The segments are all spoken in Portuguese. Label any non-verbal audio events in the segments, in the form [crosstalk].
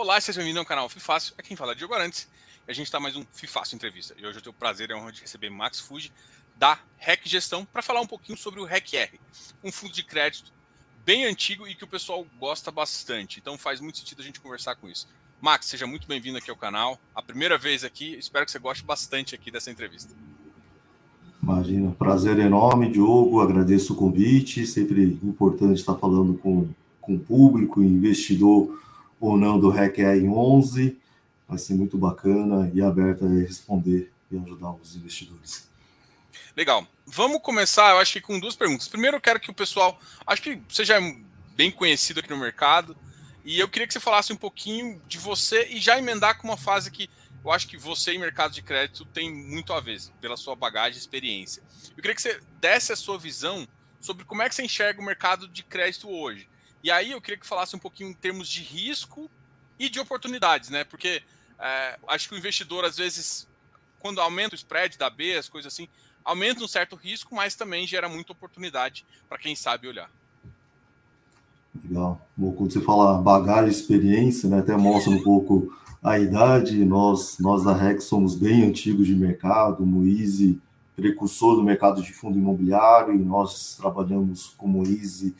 Olá, seja bem-vindo ao canal FIFácil. É quem fala é Diogo Arantes. E a gente está mais um FIFácil Entrevista. E hoje eu tenho o prazer e a honra de receber Max Fuji, da REC Gestão, para falar um pouquinho sobre o RECR, um fundo de crédito bem antigo e que o pessoal gosta bastante. Então faz muito sentido a gente conversar com isso. Max, seja muito bem-vindo aqui ao canal. A primeira vez aqui, espero que você goste bastante aqui dessa entrevista. Imagina, prazer enorme, Diogo. Agradeço o convite. Sempre importante estar falando com, com o público, investidor ou não do RECR 11. Vai ser muito bacana e aberto a responder e ajudar os investidores. Legal. Vamos começar, eu acho que com duas perguntas. Primeiro, eu quero que o pessoal, acho que você já é bem conhecido aqui no mercado, e eu queria que você falasse um pouquinho de você e já emendar com uma fase que eu acho que você e mercado de crédito tem muito a ver, pela sua bagagem e experiência. Eu queria que você desse a sua visão sobre como é que você enxerga o mercado de crédito hoje. E aí eu queria que falasse um pouquinho em termos de risco e de oportunidades, né? Porque é, acho que o investidor, às vezes, quando aumenta o spread da B, as coisas assim, aumenta um certo risco, mas também gera muita oportunidade para quem sabe olhar. Legal. Bom, quando você fala bagagem, experiência, né, até mostra um pouco a idade. Nós, nós da REC somos bem antigos de mercado, o Moise, precursor do mercado de fundo imobiliário, e nós trabalhamos com Moise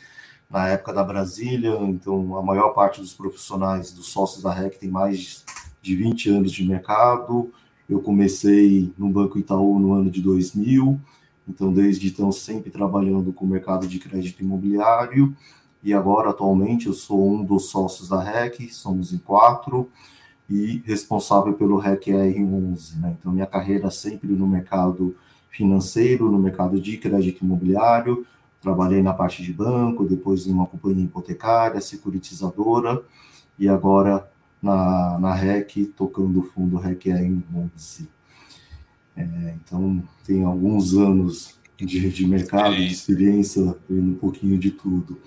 na época da Brasília, então a maior parte dos profissionais, dos sócios da REC tem mais de 20 anos de mercado. Eu comecei no Banco Itaú no ano de 2000, então desde então sempre trabalhando com o mercado de crédito imobiliário, e agora atualmente eu sou um dos sócios da REC, somos em quatro, e responsável pelo REC R11, né? Então minha carreira sempre no mercado financeiro, no mercado de crédito imobiliário, Trabalhei na parte de banco, depois em uma companhia hipotecária, securitizadora, e agora na, na REC, tocando o fundo REC em 11. É, então, tem alguns anos de, de mercado, de experiência, vendo um pouquinho de tudo.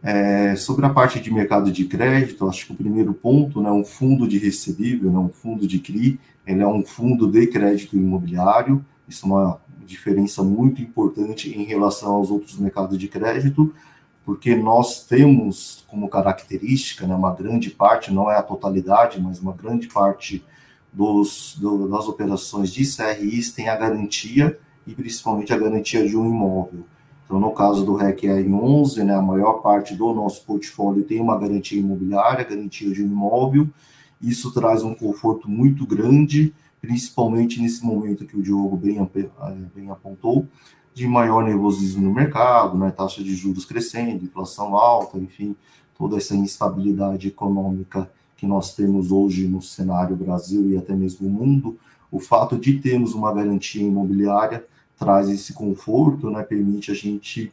É, sobre a parte de mercado de crédito, acho que o primeiro ponto, né, um fundo de recebível, né, um fundo de CRI, ele é um fundo de crédito imobiliário, isso é uma diferença muito importante em relação aos outros mercados de crédito, porque nós temos como característica, né, uma grande parte, não é a totalidade, mas uma grande parte dos, do, das operações de CRIs tem a garantia e principalmente a garantia de um imóvel. Então, no caso do REC R11, né, a maior parte do nosso portfólio tem uma garantia imobiliária, garantia de um imóvel. Isso traz um conforto muito grande principalmente nesse momento que o Diogo bem, eh, bem apontou, de maior nervosismo no mercado, né, taxa de juros crescendo, inflação alta, enfim, toda essa instabilidade econômica que nós temos hoje no cenário Brasil e até mesmo mundo, o fato de termos uma garantia imobiliária traz esse conforto, né, permite a gente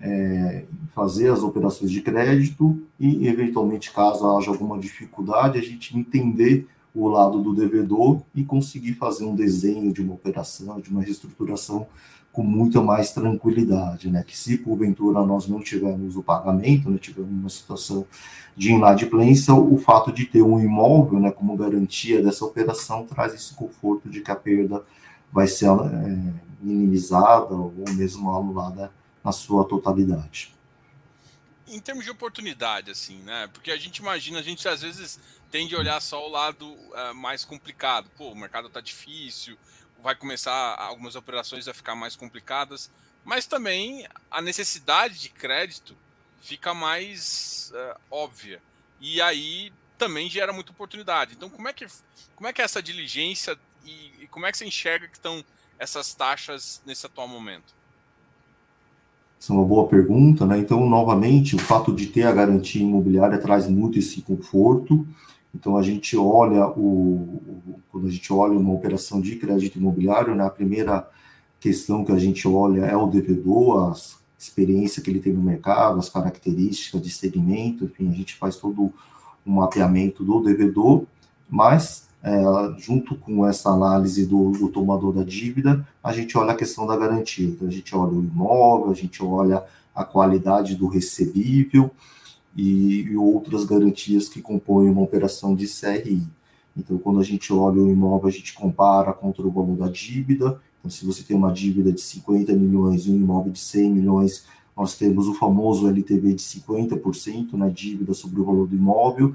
é, fazer as operações de crédito e, eventualmente, caso haja alguma dificuldade, a gente entender o lado do devedor e conseguir fazer um desenho de uma operação, de uma reestruturação com muita mais tranquilidade, né? Que se porventura nós não tivermos o pagamento, né, tivermos uma situação de inadimplência, o fato de ter um imóvel, né, como garantia dessa operação traz esse conforto de que a perda vai ser é, minimizada ou mesmo anulada na sua totalidade em termos de oportunidade, assim, né? Porque a gente imagina, a gente às vezes tende a olhar só o lado uh, mais complicado. Pô, o mercado tá difícil, vai começar algumas operações a ficar mais complicadas, mas também a necessidade de crédito fica mais uh, óbvia. E aí também gera muita oportunidade. Então, como é que, como é, que é essa diligência e, e como é que você enxerga que estão essas taxas nesse atual momento? Essa é uma boa pergunta, né? Então, novamente, o fato de ter a garantia imobiliária traz muito esse conforto. Então, a gente olha o, quando a gente olha uma operação de crédito imobiliário, né, a primeira questão que a gente olha é o devedor, a experiência que ele tem no mercado, as características de segmento, enfim, a gente faz todo um mapeamento do devedor, mas é, junto com essa análise do, do, tomador da dívida, a gente olha a questão da garantia. Então, a gente olha o imóvel, a gente olha a qualidade do recebível e, e outras garantias que compõem uma operação de CRI. Então, quando a gente olha o imóvel, a gente compara contra o valor da dívida. Então, se você tem uma dívida de 50 milhões e um imóvel de 100 milhões, nós temos o famoso LTV de 50% na dívida sobre o valor do imóvel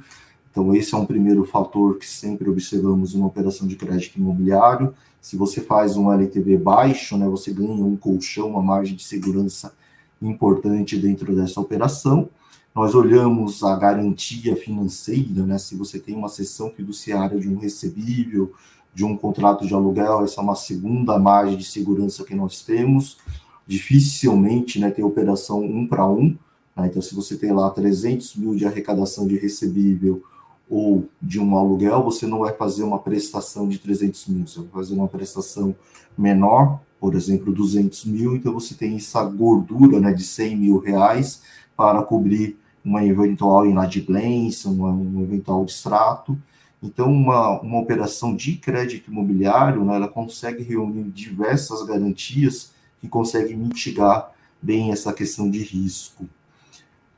Então, esse é um primeiro fator que sempre observamos em uma operação de crédito imobiliário. Se você faz um LTV baixo, né, você ganha um colchão, uma margem de segurança importante dentro dessa operação. Nós olhamos a garantia financeira, né, se você tem uma cessão fiduciária de um recebível, de um contrato de aluguel, essa é uma segunda margem de segurança que nós temos. Dificilmente né, tem operação um para um. Né, então, se você tem lá 300 mil de arrecadação de recebível ou de um aluguel, você não vai fazer uma prestação de 300 mil, você vai fazer uma prestação menor, por exemplo, 200 mil, então você tem essa gordura né, de 100 mil reais para cobrir uma eventual inadimplência, uma, um eventual distrato. Então, uma, uma operação de crédito imobiliário, né, ela consegue reunir diversas garantias que conseguem mitigar bem essa questão de risco.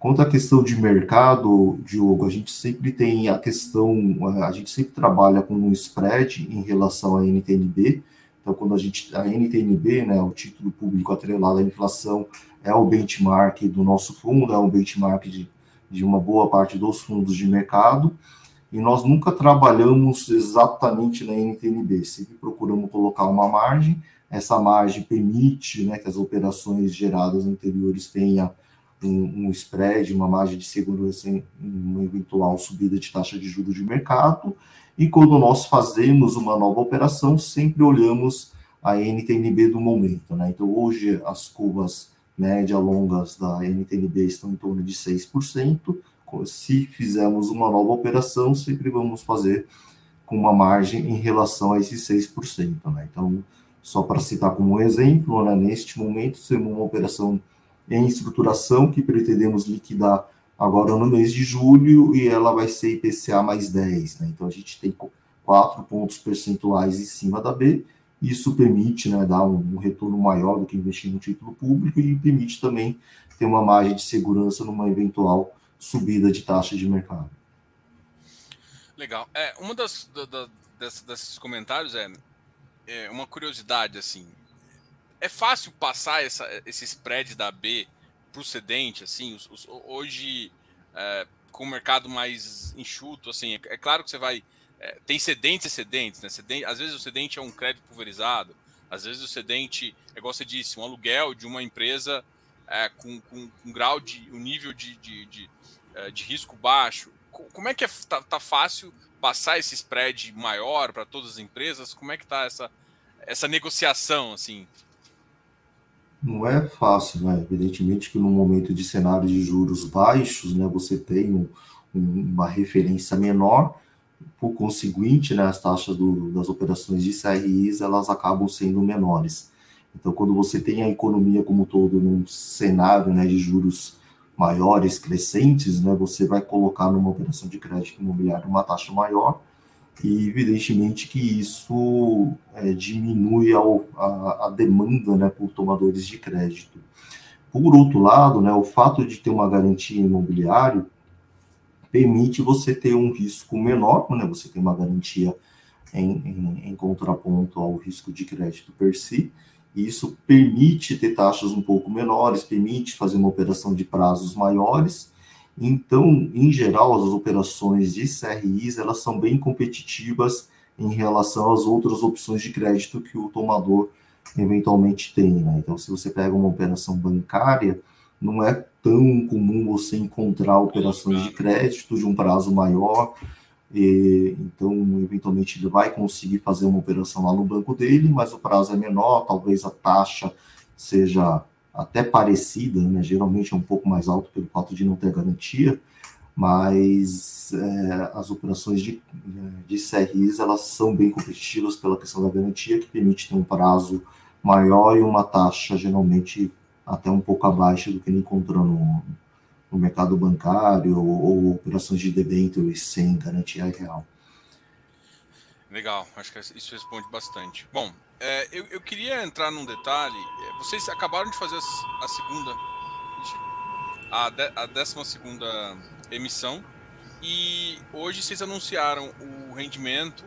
Quanto à questão de mercado, Diogo, a gente sempre tem a questão, a gente sempre trabalha com um spread em relação à NTNB. Então, quando a gente, a NTNB, né, o título público atrelado à inflação, é o benchmark do nosso fundo, é um benchmark de, de uma boa parte dos fundos de mercado. E nós nunca trabalhamos exatamente na NTNB, sempre procuramos colocar uma margem. Essa margem permite né, que as operações geradas anteriores tenham um, um spread, uma margem de segurança em uma eventual subida de taxa de juros de mercado. E quando nós fazemos uma nova operação, sempre olhamos a NTNB do momento. Né? Então, hoje, as curvas média longas da NTNB estão em torno de 6%. Se fizermos uma nova operação, sempre vamos fazer com uma margem em relação a esses 6%. Né? Então, só para citar como exemplo, né, neste momento, temos uma operação em estruturação que pretendemos liquidar agora no mês de julho e ela vai ser IPCA mais 10. Né? Então a gente tem 4 pontos percentuais em cima da B. Isso permite né, dar um, um retorno maior do que investir no título público e permite também ter uma margem de segurança numa eventual subida de taxa de mercado. Legal. É, da, da, desses comentários é, é uma curiosidade assim é fácil passar essa, esse spread da B para o cedente, assim, os, os, hoje é, com o mercado mais enxuto, assim, é, é claro que você vai é, tem cedentes e cedentes, né? Cedente, às vezes o cedente é um crédito pulverizado, às vezes o cedente, é igual você disse, um aluguel de uma empresa é, com, com, um grau de um nível de, de, de, é, de risco baixo. Como é que é, tá, tá fácil passar esse spread maior para todas as empresas? Como é que tá essa, essa negociação, assim? Não é fácil, né? Evidentemente que no momento de cenário de juros baixos, né, você tem um, uma referência menor, por conseguinte, né, as taxas do, das operações de CRIs elas acabam sendo menores. Então, quando você tem a economia como um todo num cenário né, de juros maiores, crescentes, né, você vai colocar numa operação de crédito imobiliário uma taxa maior, e evidentemente que isso é, diminui a, a, demanda né, por tomadores de crédito. Por outro lado, né, o fato de ter uma garantia imobiliária permite você ter um risco menor, né, você tem uma garantia em, em, em contraponto ao risco de crédito per si, e isso permite ter taxas um pouco menores, permite fazer uma operação de prazos maiores, então, em geral, as operações de CRIs elas são bem competitivas em relação às outras opções de crédito que o tomador eventualmente tem. Né? Então, se você pega uma operação bancária, não é tão comum você encontrar operações de crédito de um prazo maior. E, então, eventualmente, ele vai conseguir fazer uma operação lá no banco dele, mas o prazo é menor, talvez a taxa seja até parecida, né? geralmente é um pouco mais alto pelo fato de não ter garantia, mas é, as operações de, de CRIs elas são bem competitivas pela questão da garantia, que permite ter um prazo maior e uma taxa geralmente até um pouco abaixo do que ele encontra no, no mercado bancário ou, ou operações de debêntures sem garantia real. Legal, acho que isso responde bastante. Bom, é, eu, eu, queria entrar num detalhe. É, vocês acabaram de fazer a, segunda, a, de, a décima segunda emissão e hoje vocês anunciaram o rendimento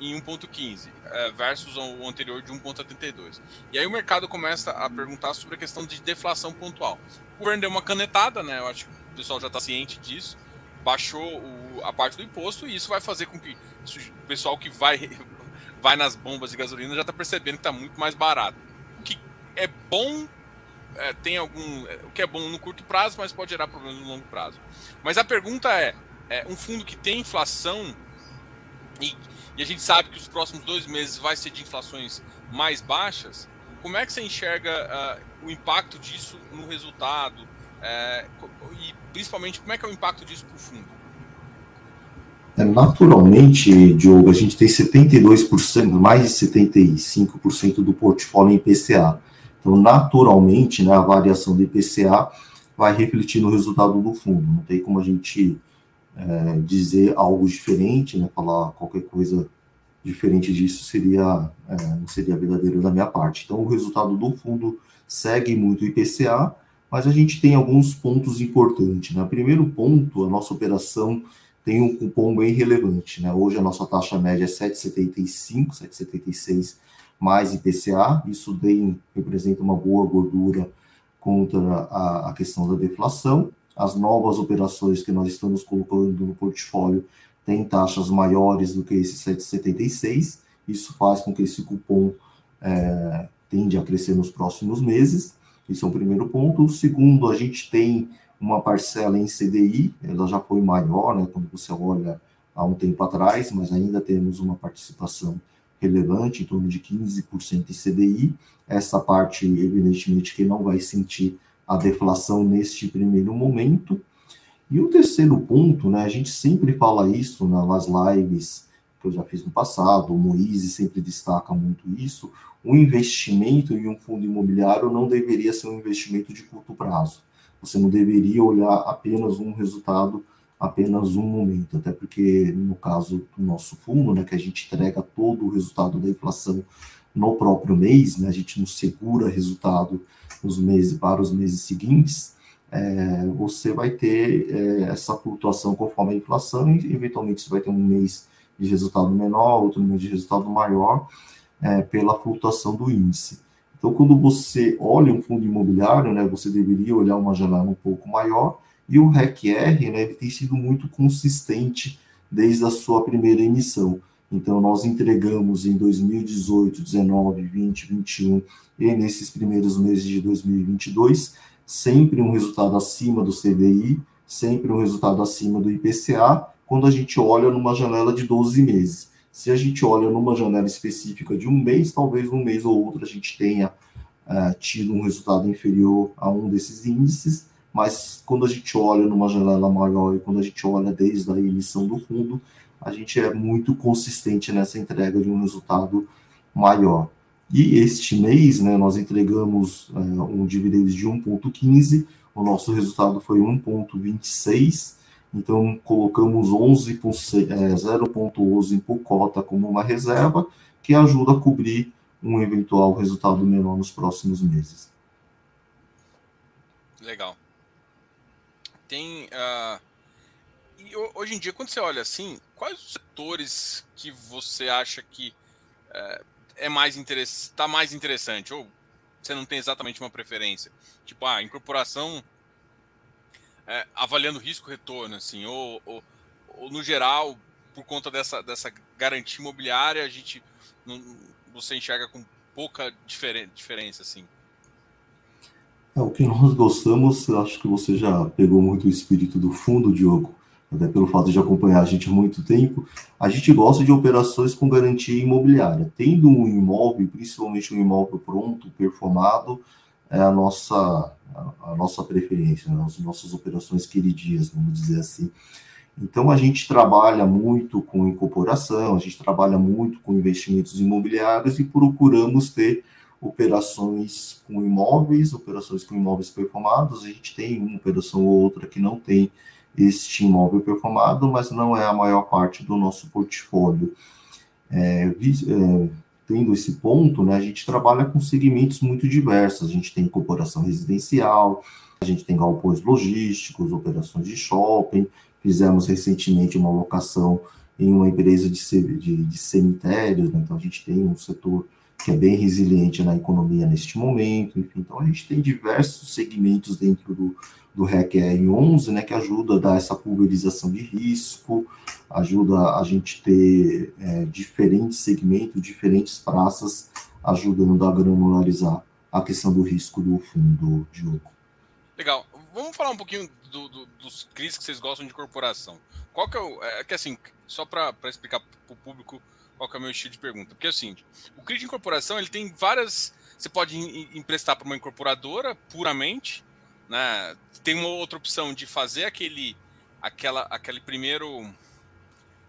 em 1.15 é, versus o anterior de 1.32. E aí o mercado começa a perguntar sobre a questão de deflação pontual. O governo deu uma canetada, né? Eu acho que o pessoal já está ciente disso. baixou o, a parte do imposto e isso vai fazer com que o pessoal que vai, vai nas bombas de gasolina já está percebendo que está muito mais barato. O que é bom, é, tem algum. É, o que é bom no curto prazo, mas pode gerar problemas no longo prazo. Mas a pergunta é: é um fundo que tem inflação e, e a gente sabe que os próximos dois meses vai ser de inflações mais baixas, como é que você enxerga uh, o impacto disso no resultado? É, e principalmente, como é que é o impacto disso para o fundo? É, naturalmente, Diogo, a gente tem 72%, mais de 75% do portfólio em IPCA. Então, naturalmente, né, a variação do IPCA vai refletir no resultado do fundo. Não tem como a gente é, dizer algo diferente, né, falar qualquer coisa diferente disso seria é, não seria verdadeiro da minha parte. Então, o resultado do fundo segue muito o IPCA, mas a gente tem alguns pontos importantes. Né? Primeiro ponto, a nossa operação tem um cupom bem relevante. Né? Hoje a nossa taxa média é 7,75, 7,76 mais IPCA. Isso bem, representa uma boa gordura contra a, a questão da deflação. As novas operações que nós estamos colocando no portfólio têm taxas maiores do que esse 7,76. Isso faz com que esse cupom é, tende a crescer nos próximos meses. Isso é o primeiro ponto. O segundo, a gente tem uma parcela em CDI, ela já foi maior, né, quando você olha há um tempo atrás, mas ainda temos uma participação relevante, em torno de 15% em CDI. Essa parte, evidentemente, que não vai sentir a deflação neste primeiro momento. E o terceiro ponto, né, a gente sempre fala isso nas lives que eu já fiz no passado, o Moise sempre destaca muito isso, o investimento em um fundo imobiliário não deveria ser um investimento de curto prazo. Você não deveria olhar apenas um resultado, apenas um momento, até porque no caso do nosso fundo, né, que a gente entrega todo o resultado da inflação no próprio mês, né, a gente não segura resultado nos meses para os meses seguintes, é, você vai ter é, essa flutuação conforme a inflação e eventualmente você vai ter um mês de resultado menor, outro mês de resultado maior, é, pela flutuação do índice. Então, quando você olha um fundo imobiliário, né, você deveria olhar uma janela um pouco maior, e o REC-R, né, tem sido muito consistente desde a sua primeira emissão. Então, nós entregamos em 2018, 19, 20, 21 e nesses primeiros meses de 2022, sempre um resultado acima do CDI, sempre um resultado acima do IPCA, quando a gente olha numa janela de 12 meses. Se a gente olha numa janela específica de um mês, talvez um mês ou outro a gente tenha uh, tido um resultado inferior a um desses índices, mas quando a gente olha numa janela maior e quando a gente olha desde a emissão do fundo, a gente é muito consistente nessa entrega de um resultado maior. E este mês, né, nós entregamos uh, um dividendo de 1,15, o nosso resultado foi 1,26, então, colocamos 11 por, é, 0,11 por cota como uma reserva, que ajuda a cobrir um eventual resultado menor nos próximos meses. Legal. Tem. Uh, hoje em dia, quando você olha assim, quais os setores que você acha que uh, é mais está mais interessante? Ou você não tem exatamente uma preferência? Tipo, a ah, incorporação é, avaliando risco-retorno, assim, ou, ou, ou, no geral, por conta dessa, dessa garantia imobiliária, a gente não, você enxerga com pouca diferen, diferença, assim? É, o que nós gostamos, acho que você já pegou muito o espírito do fundo, Diogo, até pelo fato de acompanhar a gente há muito tempo, a gente gosta de operações com garantia imobiliária. Tendo um imóvel, principalmente um imóvel pronto, performado, é a nossa, a, nossa preferência, né? as nossas operações queridinhas, vamos dizer assim. Então, a gente trabalha muito com incorporação, a gente trabalha muito com investimentos imobiliários e procuramos ter operações com imóveis, operações com imóveis performados. A gente tem uma operação ou outra que não tem este imóvel performado, mas não é a maior parte do nosso portfólio. É, é, tendo esse ponto, né, a gente trabalha com segmentos muito diversos. A gente tem incorporação residencial, a gente tem galpões logísticos, operações de shopping. Fizemos recentemente uma locação em uma empresa de, de, de cemitérios, né? então a gente tem um setor que é bem resiliente na economia neste momento. Enfim, então a gente tem diversos segmentos dentro do do REC R11, né, que ajuda a dar essa pulverização de risco, ajuda a gente ter é, diferentes segmentos, diferentes praças, ajudando a granularizar a questão do risco do fundo, Diogo. Legal. Vamos falar um pouquinho do, do, dos CRIs que vocês gostam de corporação. Qual que é o. É que assim, só para explicar para o público qual que é o meu estilo de pergunta. Porque é o seguinte: o CRI de incorporação ele tem várias. Você pode emprestar para uma incorporadora puramente, né? Tem uma outra opção de fazer aquele, aquela, aquele primeiro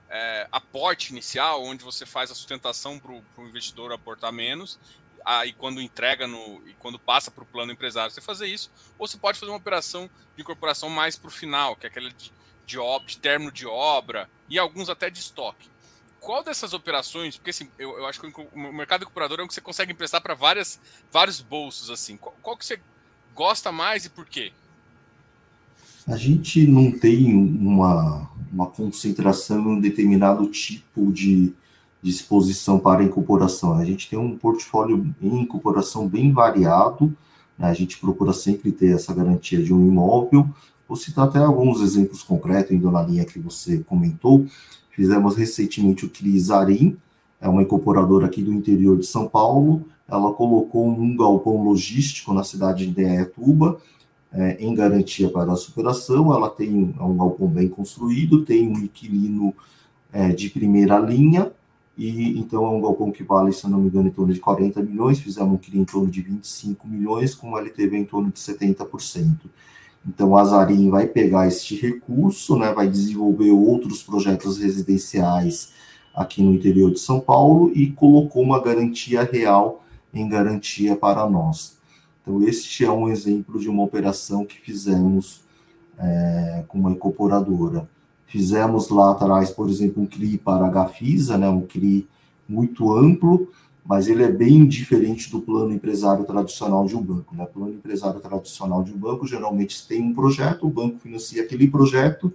é, aporte inicial, onde você faz a sustentação para o investidor aportar menos, aí quando entrega no e quando passa para o plano empresário você fazer isso, ou você pode fazer uma operação de incorporação mais para o final, que é aquela de, de, de término de obra e alguns até de estoque. Qual dessas operações, porque assim, eu, eu acho que o mercado incorporador é um que você consegue emprestar para vários bolsos assim. Qual, qual que você gosta mais e por quê? A gente não tem uma, uma concentração em um determinado tipo de, de exposição para incorporação. A gente tem um portfólio em incorporação bem variado, né? a gente procura sempre ter essa garantia de um imóvel. Vou citar até alguns exemplos concretos, indo na linha que você comentou. Fizemos recentemente o Crisarim, é uma incorporadora aqui do interior de São Paulo, ela colocou um galpão logístico na cidade de Indaiatuba, é, em garantia para a superação. Ela tem um galpão bem construído, tem um inquilino é, de primeira linha, e então é um galpão que vale, se não me engano, em torno de 40 milhões. Fizemos um CRI em torno de 25 milhões, com um LTV em torno de 70%. Então, a Zarin vai pegar este recurso, né, vai desenvolver outros projetos residenciais aqui no interior de São Paulo e colocou uma garantia real em garantia para nós. Então, este é um exemplo de uma operação que fizemos é, com uma incorporadora. Fizemos lá atrás, por exemplo, um CRI para a Gafisa, né, um CRI muito amplo, mas ele é bem diferente do plano empresário tradicional de um banco. Né? O plano empresário tradicional de um banco geralmente tem um projeto, o banco financia aquele projeto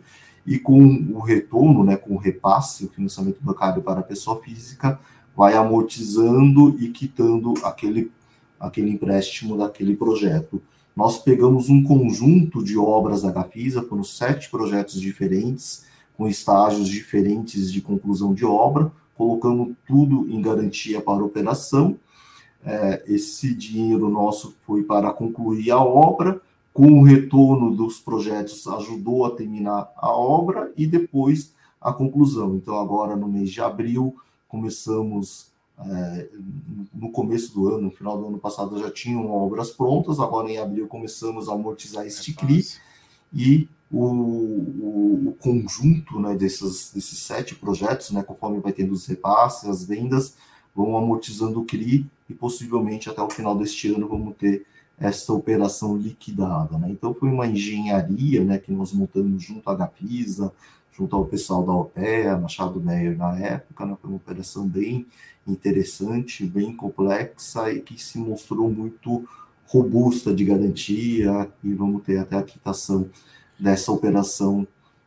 e com o retorno, né, com o repasse, o financiamento bancário para a pessoa física, vai amortizando e quitando aquele, aquele empréstimo daquele projeto. Nós pegamos um conjunto de obras da Gafisa, foram sete projetos diferentes, com estágios diferentes de conclusão de obra, colocamos tudo em garantia para operação. É, esse dinheiro nosso foi para concluir a obra, com o retorno dos projetos ajudou a terminar a obra e depois a conclusão. Então, agora no mês de abril, começamos, é, no começo do ano, no final do ano passado já tinham obras prontas, agora em abril começamos a amortizar este CRI e o, o, o, conjunto né, desses, desses sete projetos, né, conforme vai tendo os repasses, as vendas, vão amortizando o CRI e possivelmente até o final deste ano vamos ter essa operação liquidada. Né? Então, foi uma engenharia né, que nós montamos junto à Gapisa, junto ao pessoal da OPEA, Machado Meyer na época, né? foi uma operação bem interessante, bem complexa e que se mostrou muito robusta de garantia e vamos ter até a quitação dessa operação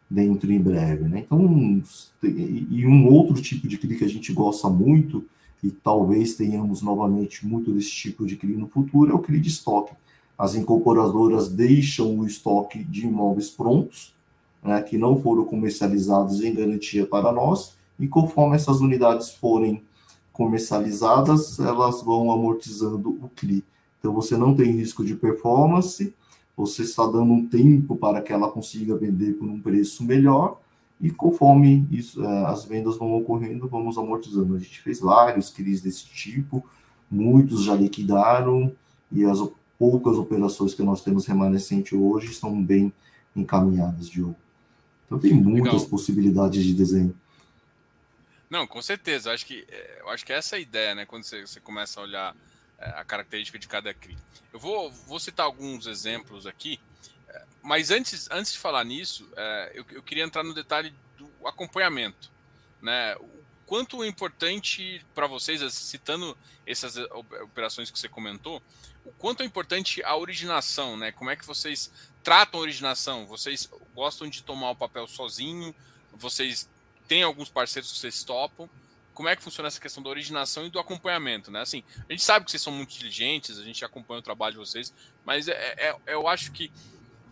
dentro em breve. Né? Então, e um outro tipo de CRI que a gente gosta muito, e talvez tenhamos novamente muito desse tipo de CRI no futuro, é o CRI de estoque. As incorporadoras deixam o estoque de imóveis prontos, né, que não foram comercializados em garantia para nós, e conforme essas unidades forem comercializadas, elas vão amortizando o CRI. Então, você não tem risco de performance, você está dando um tempo para que ela consiga vender por um preço melhor, e conforme isso, é, as vendas vão ocorrendo, vamos amortizando. A gente fez vários CRIs desse tipo, muitos já liquidaram, e as poucas operações que nós temos remanescente hoje estão bem encaminhadas, Diogo. Então tem muitas Legal. possibilidades de desenho. Não, com certeza. Acho que, é, eu acho que essa é a ideia, né? Quando você, você começa a olhar é, a característica de cada CRI. Eu vou, vou citar alguns exemplos aqui mas antes, antes de falar nisso, é, eu, eu, queria entrar no detalhe do acompanhamento. Né? O quanto é importante para vocês, citando essas operações que você comentou, o quanto é importante a originação, né? Como é que vocês tratam a originação? Vocês gostam de tomar o papel sozinho? Vocês têm alguns parceiros que vocês topam? Como é que funciona essa questão da originação e do acompanhamento, né? Assim, a gente sabe que vocês são muito diligentes, a gente acompanha o trabalho de vocês, mas é, é, eu acho que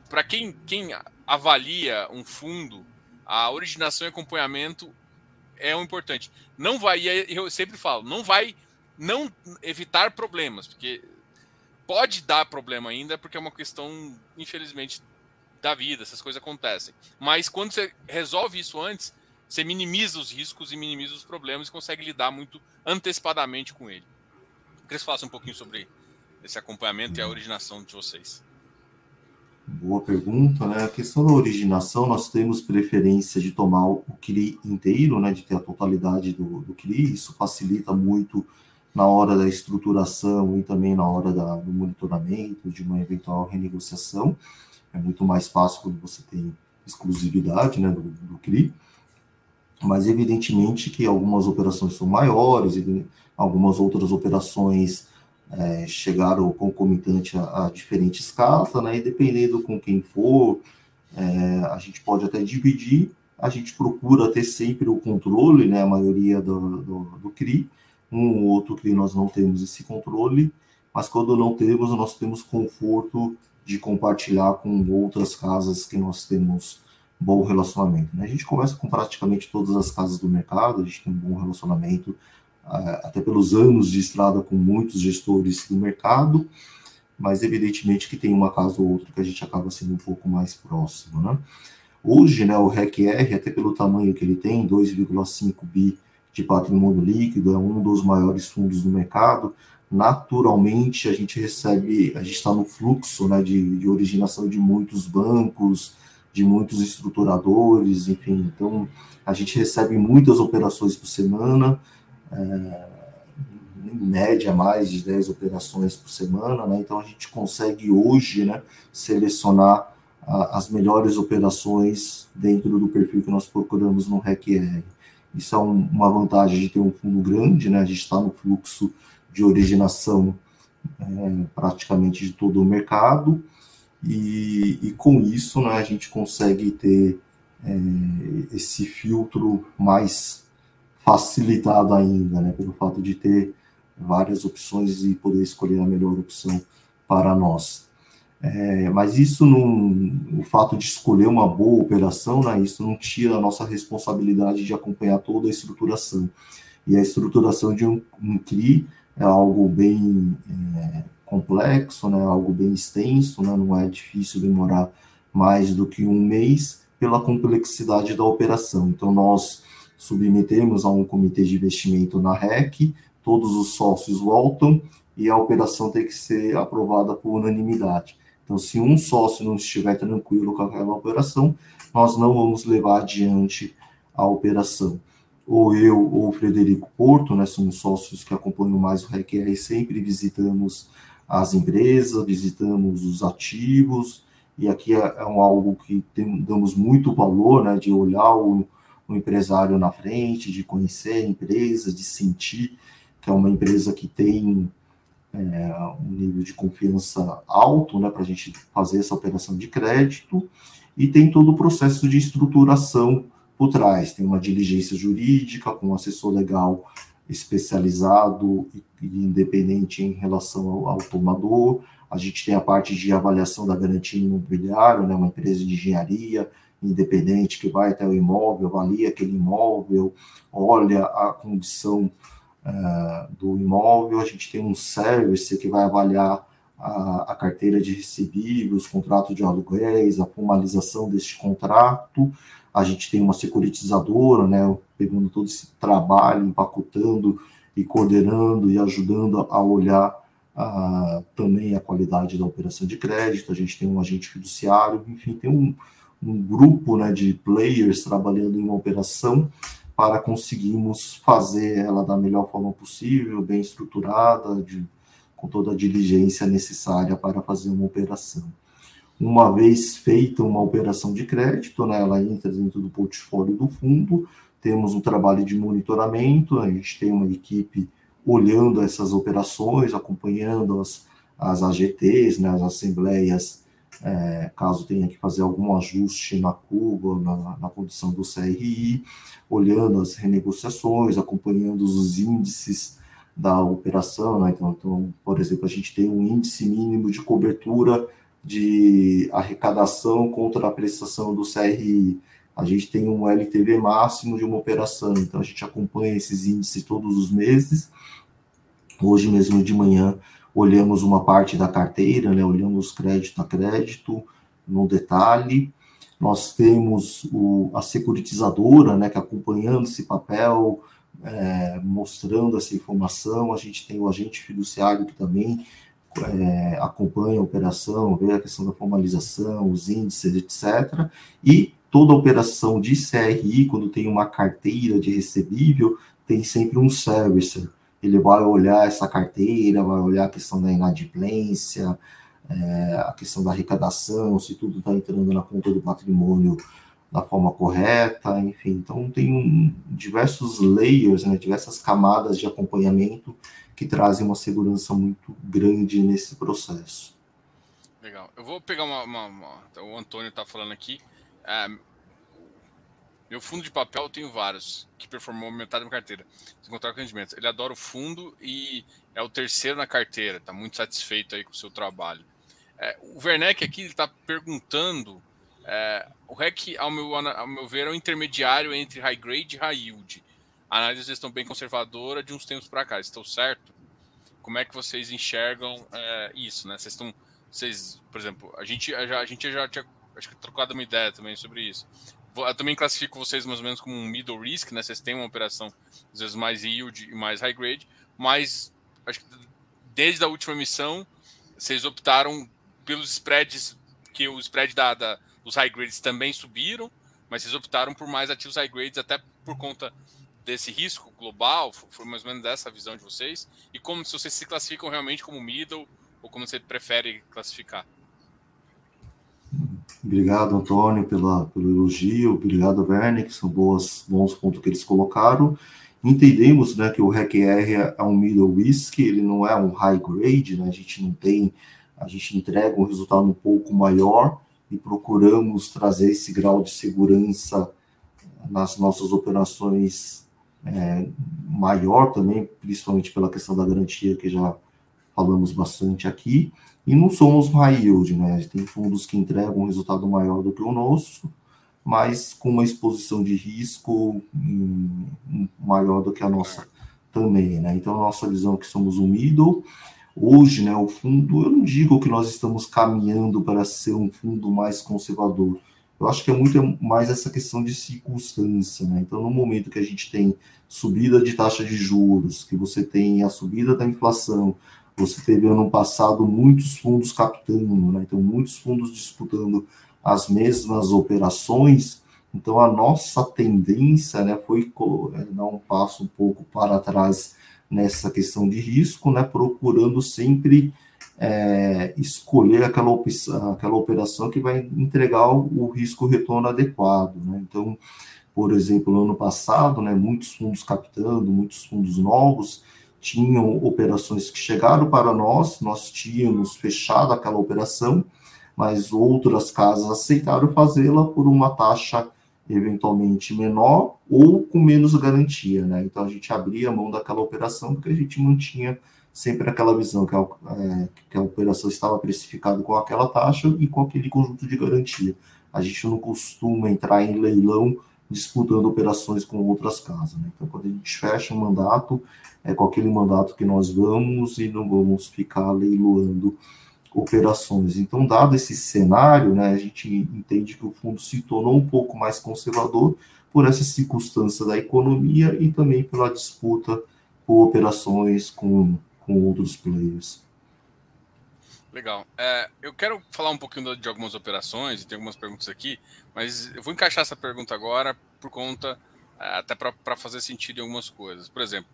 para quem, quem avalia um fundo, a originação e acompanhamento é o um importante. Não vai, eu sempre falo, não vai não evitar problemas, porque pode dar problema ainda, porque é uma questão, infelizmente, da vida, essas coisas acontecem. Mas quando você resolve isso antes, você minimiza os riscos e minimiza os problemas e consegue lidar muito antecipadamente com ele. Eu queria que um pouquinho sobre esse acompanhamento e a originação de vocês. Boa pergunta, né? A questão da originação, nós temos preferência de tomar o CRI inteiro, né? De ter a totalidade do, do CRI, isso facilita muito na hora da estruturação e também na hora da, do monitoramento, de uma eventual renegociação. É muito mais fácil quando você tem exclusividade né, do, do CRI. Mas, evidentemente, que algumas operações são maiores, e algumas outras operações é, chegaram concomitante a, a diferente escala, né, e dependendo com quem for, é, a gente pode até dividir, a gente procura ter sempre o controle, né, a maioria do, do, do CRI, um ou outro que nós não temos esse controle, mas quando não temos, nós temos conforto de compartilhar com outras casas que nós temos bom relacionamento. Né? A gente começa com praticamente todas as casas do mercado, a gente tem um bom relacionamento, eh, até pelos anos de estrada com muitos gestores do mercado, mas evidentemente que tem uma casa ou outra que a gente acaba sendo um pouco mais próximo. Né? Hoje, né, o REC-R, até pelo tamanho que ele tem, 2,5 bi de patrimônio líquido, é um dos maiores fundos do mercado. Naturalmente, a gente recebe, a gente está no fluxo né, de, de originação de muitos bancos, de muitos estruturadores, enfim. Então, a gente recebe muitas operações por semana, é, em média mais de 10 operações por semana, né? Então, a gente consegue hoje né, selecionar a, as melhores operações dentro do perfil que nós procuramos no REC-R. Isso é um, uma vantagem de ter um fundo grande, né? A gente está no fluxo de originação é, praticamente de todo o mercado, e, e, com isso né, a gente consegue ter é, esse filtro mais facilitado ainda, né, pelo fato de ter várias opções e poder escolher a melhor opção para nós. É, mas isso não, o fato de escolher uma boa operação, né, isso não tira a nossa responsabilidade de acompanhar toda a estruturação. E a estruturação de um, um CRI é algo bem é, complexo, né, algo bem extenso, né, não é difícil demorar mais do que um mês pela complexidade da operação. Então, nós submetemos a um comitê de investimento na REC, todos os sócios voltam e a operação tem que ser aprovada por unanimidade. Então, se um sócio não estiver tranquilo com aquela operação, nós não vamos levar adiante a operação. Ou eu ou o Frederico Porto, né, somos sócios que acompanham mais o RECR, sempre visitamos as empresas, visitamos os ativos, e aqui é, é um, algo que tem, damos muito valor, né, de olhar o, o empresário na frente, de conhecer a empresa, de sentir que é uma empresa que tem é, um nível de confiança alto né, para a gente fazer essa operação de crédito, e tem todo o processo de estruturação por trás. Tem uma diligência jurídica com um assessor legal especializado e, independente em relação ao, ao, tomador. A gente tem a parte de avaliação da garantia imobiliária, né, uma empresa de engenharia independente que vai até o imóvel, avalia aquele imóvel, olha a condição uh, do imóvel, a gente tem um service que vai avaliar a, a carteira de recebíveis, contrato de aluguéis, a formalização deste contrato, a gente tem uma securitizadora, né, pegando todo esse trabalho, empacotando e coordenando e ajudando a olhar uh, também a qualidade da operação de crédito, a gente tem um agente fiduciário, enfim, tem um, um grupo né, de players trabalhando em uma operação para conseguirmos fazer ela da melhor forma possível, bem estruturada, de, com toda a diligência necessária para fazer uma operação. Uma vez feita uma operação de crédito, né, ela entra dentro do portfólio do fundo, temos um trabalho de monitoramento, a gente tem uma equipe olhando essas operações, acompanhando as, as AGTs, né, as assembleias é, caso tenha que fazer algum ajuste na curva, na, na condição do CRI, olhando as renegociações, acompanhando os índices da operação. Né? Então, então, por exemplo, a gente tem um índice mínimo de cobertura de arrecadação contra a prestação do CRI. A gente tem um LTV máximo de uma operação, então a gente acompanha esses índices todos os meses. Hoje mesmo de manhã olhamos uma parte da carteira, né, olhamos crédito a crédito no detalhe. Nós temos o, a securitizadora, né, que acompanhando esse papel, é, mostrando essa informação. A gente tem o agente fiduciário que também é, acompanha a operação, vê a questão da formalização, os índices, etc. E toda operação de CRI, quando tem uma carteira de recebível, tem sempre um servicer. Ele vai olhar essa carteira, vai olhar a questão da inadimplência, é, a questão da arrecadação, se tudo está entrando na conta do patrimônio da forma correta, enfim. Então, tem um, diversos layers, né, diversas camadas de acompanhamento que trazem uma segurança muito grande nesse processo. Legal. Eu vou pegar uma. uma, uma o Antônio está falando aqui. É, meu fundo de papel eu tenho vários, que performou metade da minha carteira. Se encontrar com rendimentos. Ele adora o fundo e é o terceiro na carteira. Está muito satisfeito aí com o seu trabalho. É, o Werneck aqui está perguntando. É, o REC, ao meu, ao meu ver, é um intermediário entre high grade e high yield a análise estão bem conservadora de uns tempos para cá. Estou certo? Como é que vocês enxergam é, isso, né? Vocês estão, vocês, por exemplo, a gente já, a gente já tinha acho que trocado uma ideia também sobre isso. Eu também classifico vocês mais ou menos como um middle risk, né? Vocês têm uma operação às vezes mais yield e mais high grade, mas acho que desde a última emissão vocês optaram pelos spreads que o spread da, da, dos high grades também subiram, mas vocês optaram por mais ativos high grades até por conta desse risco global? Foi mais ou menos essa a visão de vocês? E como se vocês se classificam realmente como middle ou como você prefere classificar? Obrigado, Antônio, pela, pelo elogio. Obrigado, Werner, que são boas, bons pontos que eles colocaram. Entendemos né, que o RECR é um middle risk, ele não é um high grade, né, a gente não tem, a gente entrega um resultado um pouco maior e procuramos trazer esse grau de segurança nas nossas operações é, maior também, principalmente pela questão da garantia que já falamos bastante aqui, e não somos high yield, né? Tem fundos que entregam um resultado maior do que o nosso, mas com uma exposição de risco hum, maior do que a nossa também, né? Então, a nossa visão é que somos um middle. Hoje, né, o fundo, eu não digo que nós estamos caminhando para ser um fundo mais conservador, eu acho que é muito mais essa questão de circunstância, né? Então, no momento que a gente tem subida de taxa de juros, que você tem a subida da inflação, você teve ano passado muitos fundos captando, né? Então, muitos fundos disputando as mesmas operações. Então, a nossa tendência, né, foi é, dar um passo um pouco para trás nessa questão de risco, né? Procurando sempre é, escolher aquela, opção, aquela operação que vai entregar o, o risco-retorno adequado. Né? Então, por exemplo, no ano passado, né, muitos fundos captando, muitos fundos novos, tinham operações que chegaram para nós, nós tínhamos fechado aquela operação, mas outras casas aceitaram fazê-la por uma taxa eventualmente menor ou com menos garantia, né? Então a gente abria a mão daquela operação porque a gente mantinha sempre aquela visão que a, é, que a operação estava precificada com aquela taxa e com aquele conjunto de garantia. A gente não costuma entrar em leilão disputando operações com outras casas. Né? Então, quando a gente fecha um mandato, é com aquele mandato que nós vamos e não vamos ficar leiloando operações. Então, dado esse cenário, né, a gente entende que o fundo se tornou um pouco mais conservador por essa circunstância da economia e também pela disputa por operações com com outros players. Legal. É, eu quero falar um pouquinho de algumas operações e tem algumas perguntas aqui, mas eu vou encaixar essa pergunta agora por conta, é, até para fazer sentido em algumas coisas. Por exemplo,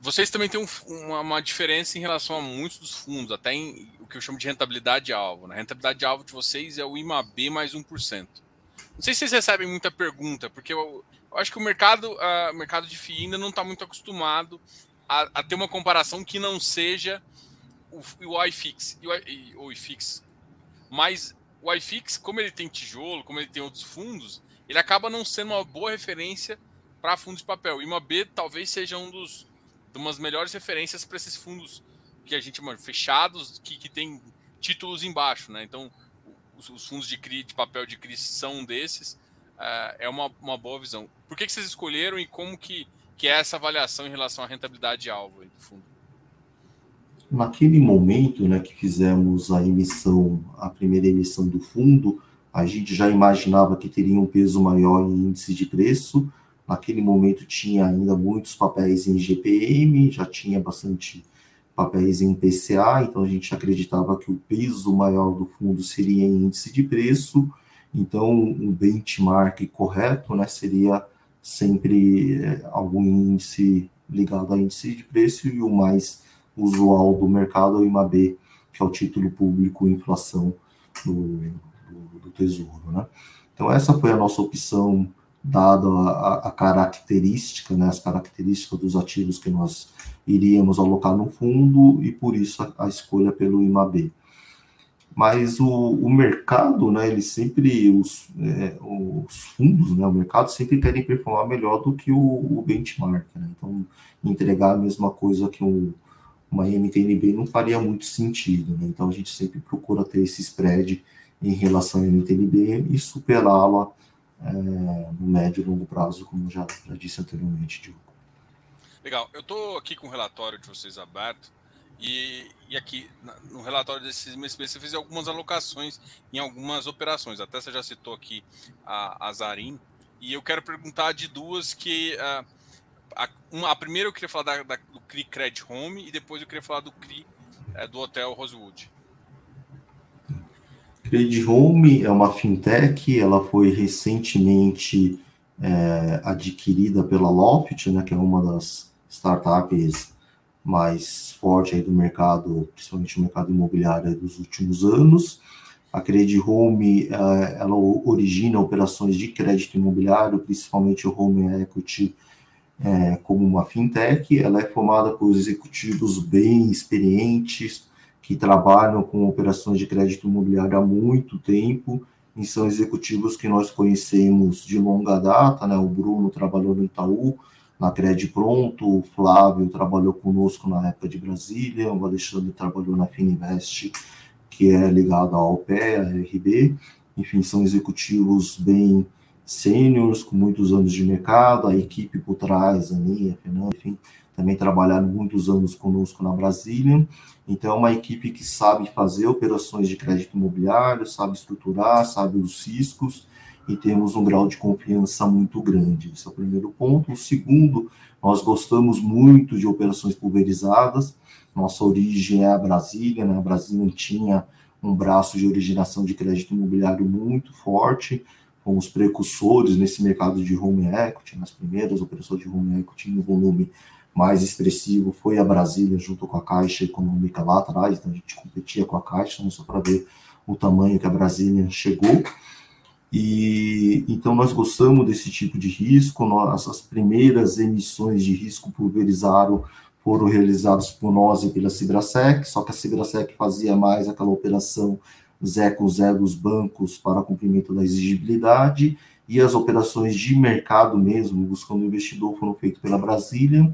vocês também têm um, uma, uma, diferença em relação a muitos dos fundos, até em o que eu chamo de rentabilidade alvo. Né? A rentabilidade alvo de vocês é o IMAB mais 1%. Não sei se vocês recebem muita pergunta, porque eu, eu acho que o mercado, uh, o mercado de FII ainda não está muito acostumado a, a, ter uma comparação que não seja o, o iFix e o, o iFix. Mas o iFix, como ele tem tijolo, como ele tem outros fundos, ele acaba não sendo uma boa referência para fundos de papel. E uma B talvez seja um dos umas melhores referências para esses fundos que a gente chama fechados, que, que tem títulos embaixo, né? Então, os, os fundos de CRI, de papel de CRI são desses, uh, é uma, uma boa visão. Por que, que vocês escolheram e como que, que é essa avaliação em relação à rentabilidade alvo do fundo? Naquele momento né, que fizemos a emissão, a primeira emissão do fundo, a gente já imaginava que teria um peso maior em índice de preço. Naquele momento tinha ainda muitos papéis em GPM, já tinha bastante papéis em PCA, então a gente acreditava que o peso maior do fundo seria em índice de preço, então um benchmark correto né, seria sempre é, algum índice ligado a índice de preço e o mais usual do mercado o IMAB, que é o título público inflação do, do, do Tesouro. Né? Então essa foi a nossa opção dada a, a, característica, né, as características dos ativos que nós iríamos alocar no fundo e por isso a, a escolha pelo IMAB. Mas o, o, mercado, né, ele sempre, os, é, os fundos, né, o mercado sempre querem performar melhor do que o, o benchmark. Né? Então, entregar a mesma coisa que um, uma MTNB não faria muito sentido. Né? Então, a gente sempre procura ter esse spread em relação à MTNB e superá-la é, no médio e longo prazo, como já, já disse anteriormente, Diogo. Legal. Eu estou aqui com o relatório de vocês aberto e, e aqui no relatório desse mês você fez algumas alocações em algumas operações. Até você já citou aqui a, a Zarin. E eu quero perguntar de duas que. Uh, a, a primeira eu queria falar da, da, do CRI Credit Home e depois eu queria falar do CRI é, do Hotel Rosewood. Credit Home é uma fintech, ela foi recentemente é, adquirida pela Loft, né, que é uma das startups mais fortes do mercado, principalmente no mercado imobiliário dos últimos anos. A Credit Home, é, ela origina operações de crédito imobiliário, principalmente o Home Equity, é, como uma fintech. Ela é formada por executivos bem experientes, que trabalham com operações de crédito imobiliário há muito tempo, e são executivos que nós conhecemos de longa data, né? O Bruno trabalhou no Itaú, na Cred Pronto, o Flávio trabalhou conosco na época de Brasília, o Alexandre trabalhou na Fininvest, que é ligado à OPE, à RB, enfim, são executivos bem sêniores, com muitos anos de mercado, a equipe por trás, a minha, Fernanda, enfim, também trabalharam muitos anos conosco na Brasília, então, é uma equipe que sabe fazer operações de crédito imobiliário, sabe estruturar, sabe os riscos e temos um grau de confiança muito grande. Esse é o primeiro ponto. O segundo, nós gostamos muito de operações pulverizadas. Nossa origem é a Brasília, né? A Brasília tinha um braço de originação de crédito imobiliário muito forte. Fomos precursores nesse mercado de home equity, nas primeiras operações de home equity no volume mais expressivo foi a Brasília junto com a Caixa Econômica lá atrás, então a gente competia com a Caixa, não só para ver o tamanho que a Brasília chegou. E então nós gostamos desse tipo de risco. Nossas primeiras emissões de risco pulverizaram foram realizadas por nós e pela Cibrasec, só que a Cibrasec fazia mais aquela operação Zé com Zé dos bancos para cumprimento da exigibilidade, e as operações de mercado mesmo, buscando investidor, foram feitas pela Brasília.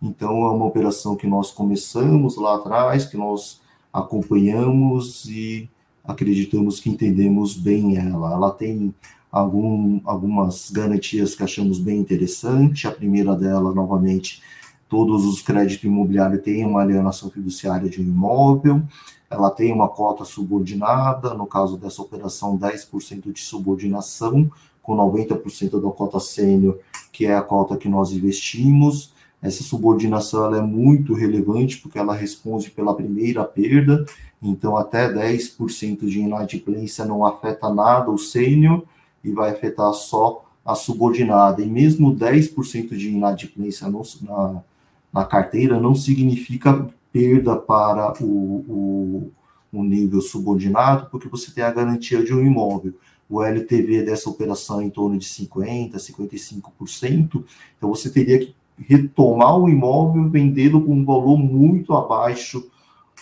Então, é uma operação que nós começamos lá atrás, que nós acompanhamos e acreditamos que entendemos bem ela. Ela tem algum, algumas garantias que achamos bem interessante. A primeira dela, novamente, todos os créditos imobiliários têm uma alienação fiduciária de um imóvel, ela tem uma cota subordinada, no caso dessa operação, 10% de subordinação, com 90% da cota sênior, que é a cota que nós investimos. Essa subordinação é muito relevante porque ela responde pela primeira perda, então até 10% de inadimplência não afeta nada o sênior e vai afetar só a subordinada. E mesmo 10% de inadimplência no, na, na carteira não significa perda para o, o, o nível subordinado, porque você tem a garantia de um imóvel o LTV dessa operação é em torno de 50%, 55%, então você teria que retomar o imóvel, vendê-lo com um valor muito abaixo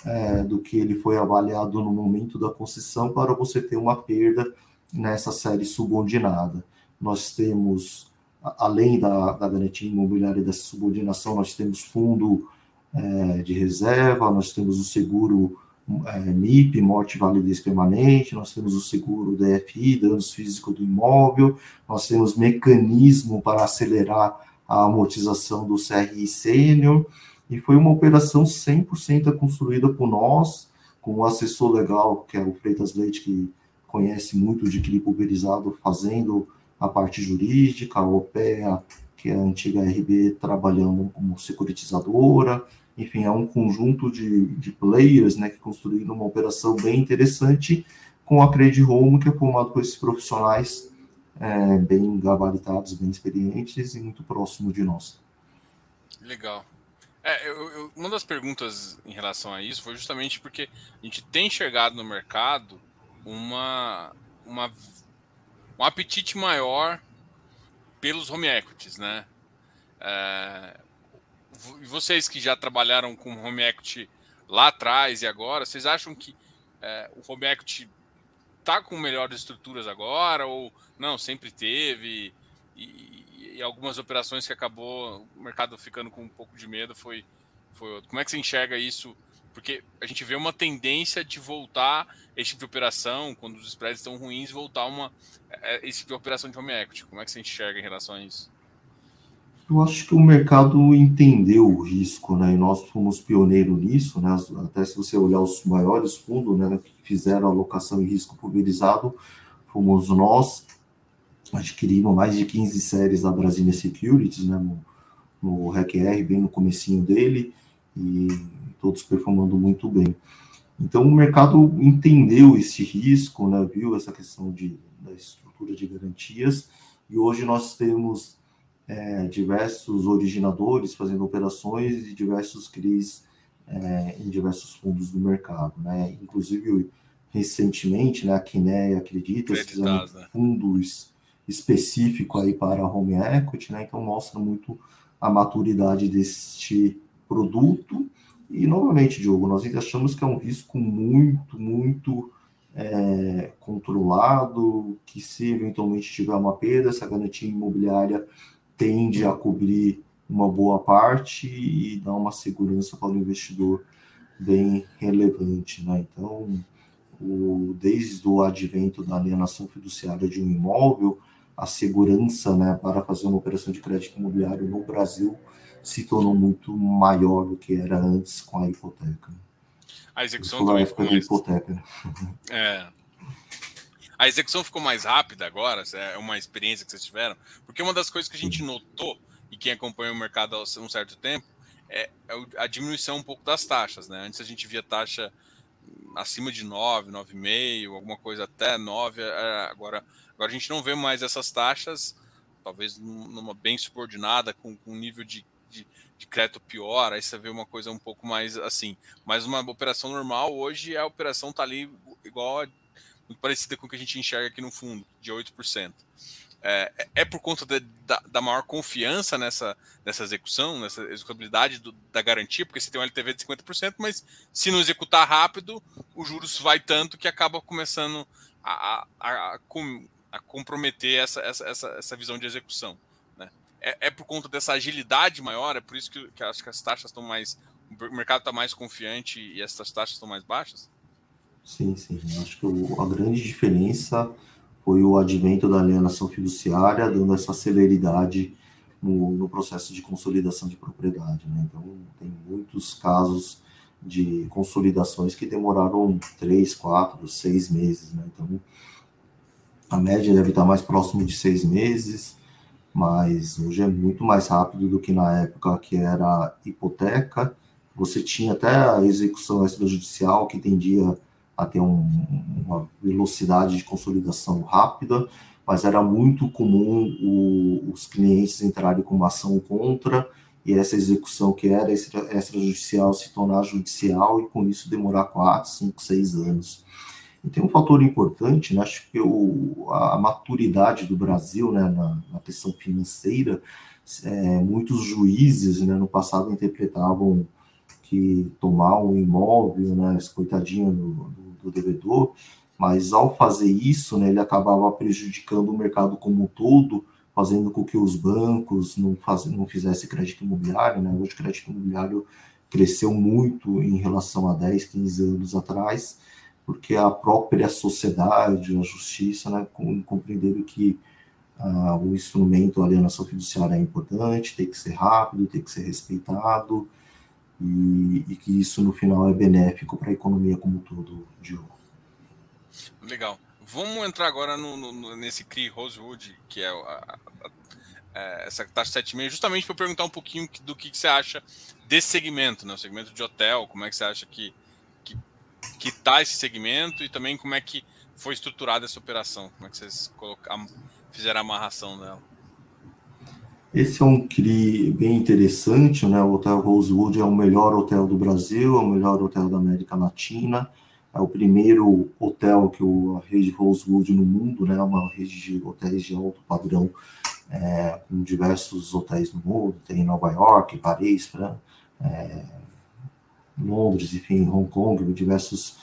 é, do que ele foi avaliado no momento da concessão para você ter uma perda nessa série subordinada. Nós temos, além da, da garantia imobiliária e dessa subordinação, nós temos fundo é, de reserva, nós temos o seguro é, MIP, morte validez permanente, nós temos o seguro DFI, danos físicos do imóvel, nós temos mecanismo para acelerar a amortização do CRI sênior, e foi uma operação 100% construída por nós, com o assessor legal, que é o Freitas Leite, que conhece muito de CRI pulverizado, fazendo a parte jurídica, a OPEA, que é a antiga RB, trabalhando como securitizadora, enfim, é um conjunto de, de players né, que construíram uma operação bem interessante com a Credit Home, que é formado por esses profissionais é, bem gabaritados, bem experientes e muito próximo de nós. Legal. É, eu, eu, uma das perguntas em relação a isso foi justamente porque a gente tem enxergado no mercado uma, uma um apetite maior pelos home equities, né? É, vocês que já trabalharam com home equity lá atrás e agora, vocês acham que é, o home equity está com melhores estruturas agora ou não? Sempre teve e, e, algumas operações que acabou o mercado ficando com um pouco de medo foi foi outro. Como é que você enxerga isso? Porque a gente vê uma tendência de voltar esse tipo de operação, quando os spreads estão ruins, voltar uma é, esse tipo de operação de home equity. Como é que você enxerga em relação a isso? Eu acho que o mercado entendeu o risco, né? E nós fomos pioneiros nisso, né? Até se você olhar os maiores fundos, né, que fizeram alocação em risco pulverizado, fomos nós. Adquirimos mais de 15 séries da Brasília Securities, né? No, no RECR, bem no comecinho dele, e todos performando muito bem. Então, o mercado entendeu esse risco, né? Viu essa questão de, da estrutura de garantias, e hoje nós temos é, diversos originadores fazendo operações e diversos CRIs é, em diversos fundos do mercado, né? Inclusive, recentemente, né, a Quineia acredita, fizeram né? fundos específico aí para home equity, né? Então mostra muito a maturidade deste produto. E novamente, Diogo, nós achamos que é um risco muito, muito é, controlado, que se eventualmente tiver uma perda, essa garantia imobiliária tende a cobrir uma boa parte e dar uma segurança para o investidor bem relevante. Né? Então, o, desde o advento da alienação fiduciária de um imóvel, a segurança né, para fazer uma operação de crédito imobiliário no Brasil se tornou muito maior do que era antes com a hipoteca. A execução ficou mais... hipoteca. [laughs] É, a execução ficou mais rápida agora? É uma experiência que vocês tiveram? Porque uma das coisas que a gente notou, e quem acompanha o mercado há um certo tempo, é, é a diminuição um pouco das taxas. Né? Antes a gente via taxa acima de 9, 9,5, alguma coisa até 9. É, agora, agora a gente não vê mais essas taxas, talvez numa bem subordinada, com, com um nível de, de, de, crédito pior, aí você vê uma coisa um pouco mais assim. Mas uma operação normal, hoje a operação está ali igual muito parecida com o que a gente enxerga aqui no fundo, de 8%. É, é, é por conta de, da, da, maior confiança nessa, nessa execução, nessa executabilidade do, da garantia, porque você tem um LTV de 50%, mas se não executar rápido, o juros vai tanto que acaba começando a, a, a, a comprometer essa, essa, essa, essa visão de execução. É, é, por conta dessa agilidade maior, é por isso que, que acho que as taxas estão mais. O mercado está mais confiante e essas taxas estão mais baixas? Sim, sim. Acho que o, a grande diferença foi o advento da alienação fiduciária, dando essa celeridade no, no processo de consolidação de propriedade. Né? Então, tem muitos casos de consolidações que demoraram três, quatro, seis meses. Né? Então, a média deve estar mais próximo de seis meses, mas hoje é muito mais rápido do que na época que era hipoteca. Você tinha até a execução extrajudicial que tendia a ter um, uma velocidade de consolidação rápida, mas era muito comum o, os clientes entrarem com uma ação contra e essa execução que era extrajudicial se tornar judicial e com isso demorar 4, 5, 6 anos. E tem um fator importante, né, acho que o, a maturidade do Brasil né, na, na questão financeira, é, muitos juízes né, no passado interpretavam que tomar um imóvel, né, coitadinho do, do, do devedor, mas ao fazer isso, né, ele acabava prejudicando o mercado como um todo, fazendo com que os bancos não, faz, não fizessem crédito imobiliário, né, hoje crédito imobiliário cresceu muito em relação a 10, 15 anos atrás, porque a própria sociedade, a justiça, né, compreenderam que ah, o instrumento, a alienação fiduciária é importante, tem que ser rápido, tem que ser respeitado, e, e que isso no final é benéfico para a economia como um todo, Diogo. Legal. Vamos entrar agora no, no, nesse CRI Rosewood, que é a, a, a, é, essa taxa 7,5, justamente para perguntar um pouquinho do que, que, você acha desse segmento, né? o segmento de hotel, como é que você acha que que, que tá esse segmento e também como é que foi estruturada essa operação, como é que vocês colocaram, fizeram a amarração dela. Esse é um CRI bem interessante, né? O Hotel Rosewood é o melhor hotel do Brasil, é o melhor hotel da América Latina, é o primeiro hotel que o, a rede Rosewood no mundo, né? Uma rede de hotéis de alto padrão, é, com diversos hotéis no mundo, tem em Nova York, Paris, Fran, é, Londres, enfim, Hong Kong, diversas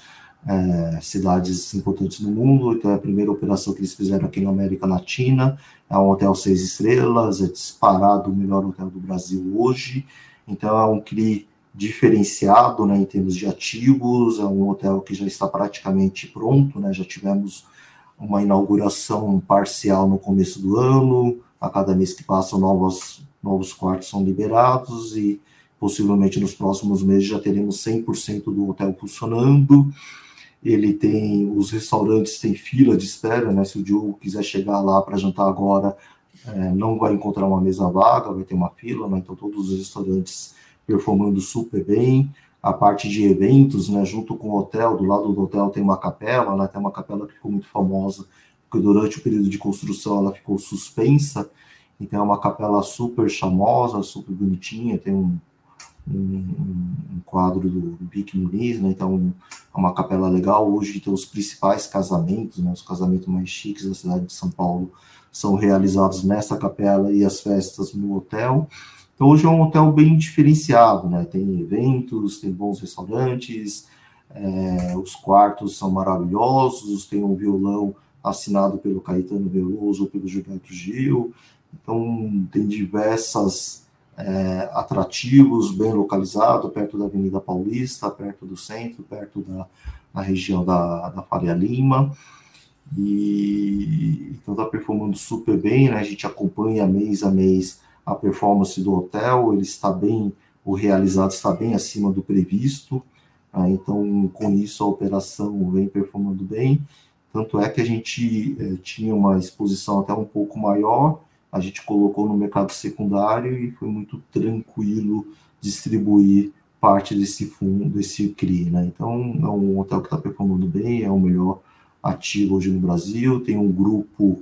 é, cidades importantes no mundo. Então, é a primeira operação que eles fizeram aqui na América Latina. É um hotel seis estrelas, é disparado o melhor hotel do Brasil hoje. Então, é um CRI diferenciado né, em termos de ativos. É um hotel que já está praticamente pronto, né? já tivemos uma inauguração parcial no começo do ano. A cada mês que passa, novos, novos quartos são liberados e possivelmente nos próximos meses já teremos 100% do hotel funcionando ele tem os restaurantes têm fila de espera, né? Se o Diogo quiser chegar lá para jantar agora, é, não vai encontrar uma mesa vaga, vai ter uma fila, né? Então todos os restaurantes performando super bem. A parte de eventos, né? Junto com o hotel, do lado do hotel tem uma capela, né? Tem uma capela que ficou muito famosa porque durante o período de construção ela ficou suspensa. Então é uma capela super chamosa, super bonitinha, tem um um, um quadro do, Pique Muniz, né? Então, é uma capela legal. Hoje tem os principais casamentos, né? Os casamentos mais chiques da cidade de São Paulo são realizados nessa capela e as festas no hotel. Então, hoje é um hotel bem diferenciado, né? Tem eventos, tem bons restaurantes, é, os quartos são maravilhosos, tem um violão assinado pelo Caetano Veloso pelo Gilberto Gil. Então, tem diversas é, atrativos, bem localizado, perto da Avenida Paulista, perto do centro, perto da, região da, da Faria Lima. E então está performando super bem, né? A gente acompanha mês a mês a performance do hotel, ele está bem, o realizado está bem acima do previsto. Né? Então, com isso, a operação vem performando bem. Tanto é que a gente é, tinha uma exposição até um pouco maior, a gente colocou no mercado secundário e foi muito tranquilo distribuir parte desse fundo, desse CRI, né? Então, é um hotel que está performando bem, é o melhor ativo hoje no Brasil, tem um grupo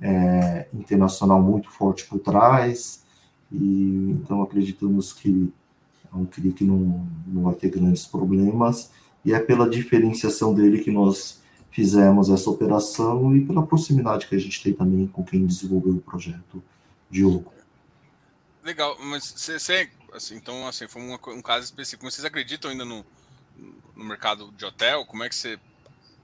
é, internacional muito forte por trás, e então acreditamos que é um CRI que não, não vai ter grandes problemas, e é pela diferenciação dele que nós fizemos essa operação e pela proximidade que a gente tem também com quem desenvolveu o projeto, Diogo. Legal, mas você, assim, então, assim, foi um, um caso específico. Vocês acreditam ainda no, no mercado de hotel? Como é que você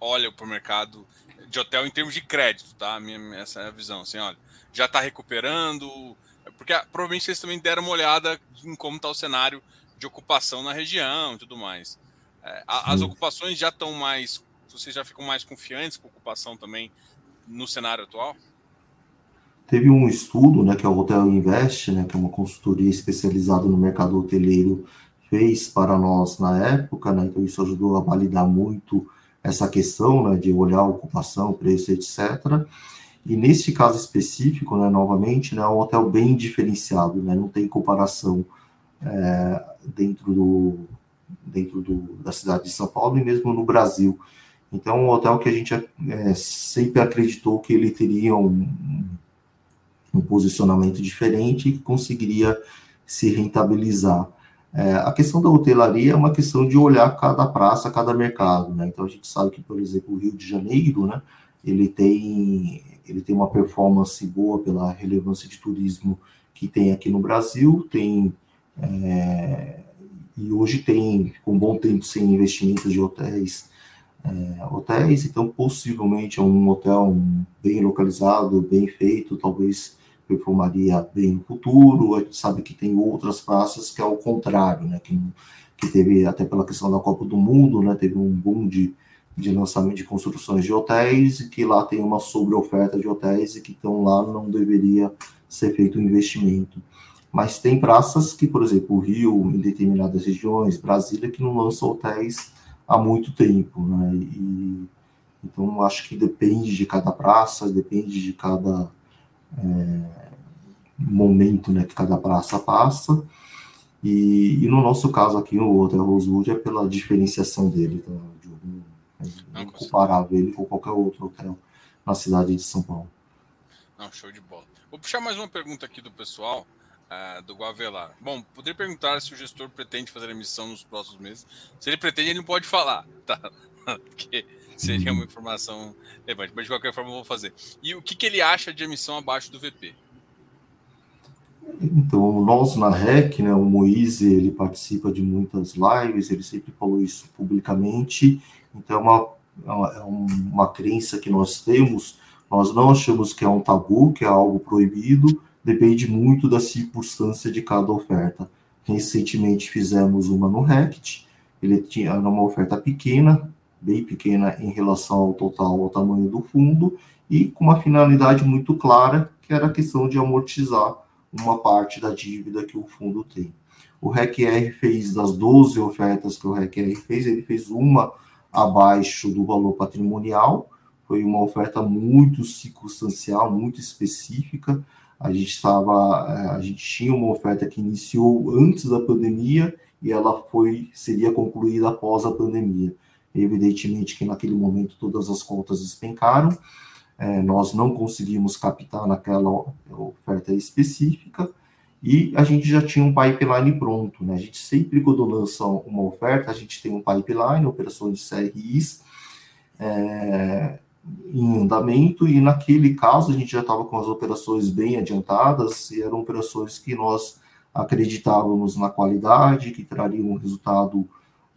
olha para o mercado de hotel em termos de crédito, tá? Minha, essa é a visão, assim, olha, já está recuperando, porque ah, provavelmente vocês também deram uma olhada em como está o cenário de ocupação na região e tudo mais. É, as ocupações já estão mais vocês já ficam mais confiantes com a ocupação também no cenário atual? Teve um estudo, né, que é o Hotel Invest, né, que é uma consultoria especializada no mercado hoteleiro, fez para nós na época, né, então isso ajudou a validar muito essa questão, né, de olhar a ocupação, preço, etc. E nesse caso específico, né, novamente, né, é um hotel bem diferenciado, né, não tem comparação é, dentro do dentro do, da cidade de São Paulo e mesmo no Brasil. Então, um hotel que a gente é, sempre acreditou que ele teria um, um posicionamento diferente e que conseguiria se rentabilizar. É, a questão da hotelaria é uma questão de olhar cada praça, cada mercado, né? Então a gente sabe que, por exemplo, o Rio de Janeiro, né? Ele tem ele tem uma performance boa pela relevância de turismo que tem aqui no Brasil, tem é, e hoje tem com bom tempo sem investimentos de hotéis é, hotéis, então possivelmente é um hotel bem localizado, bem feito, talvez performaria bem no futuro. A gente sabe que tem outras praças que é o contrário, né? Que, que teve, até pela questão da Copa do Mundo, né? Teve um boom de, de lançamento de construções de hotéis e que lá tem uma sobreoferta de hotéis e que então lá não deveria ser feito um investimento. Mas tem praças que, por exemplo, o Rio, em determinadas regiões, Brasília, que não lançam hotéis há muito tempo, né? E, então, acho que depende de cada praça, depende de cada é, momento né, que cada praça passa. E, e, no nosso caso aqui, o Hotel Rosewood é pela diferenciação dele, tá? é incomparável ele com qualquer outro hotel na cidade de São Paulo. Não, show de bola. Vou puxar mais uma pergunta aqui do pessoal, uh, do Guavelar. Bom, poderia perguntar se o gestor pretende fazer a emissão nos próximos meses. Se ele pretende, ele não pode falar, [laughs] tá? Porque seria uma informação relevante, mas de qualquer forma eu vou fazer. E o que, que ele acha de emissão abaixo do VP? Então, nós na REC, né, o Moise, ele participa de muitas lives, ele sempre falou isso publicamente, então é uma, é uma é crença que nós temos, nós não achamos que é um tabu, que é algo proibido, depende muito da circunstância de cada oferta. Recentemente fizemos uma no RECT, ele tinha uma oferta pequena, bem pequena em relação ao total, ao tamanho do fundo, e com uma finalidade muito clara, que era a questão de amortizar uma parte da dívida que o fundo tem. O RECR fez das 12 ofertas que o RECR fez, ele fez uma abaixo do valor patrimonial, foi uma oferta muito circunstancial, muito específica. A gente estava, eh, a gente tinha uma oferta que iniciou antes da pandemia e ela foi seria concluída após a pandemia. Evidentemente que naquele momento todas as contas despencaram, é, nós não conseguimos captar naquela oferta específica e a gente já tinha um pipeline pronto, né? A gente sempre, quando lança uma oferta, a gente tem um pipeline, operações de CRIs é, em andamento, e naquele caso a gente já estava com as operações bem adiantadas e eram operações que nós acreditávamos na qualidade, que trariam um resultado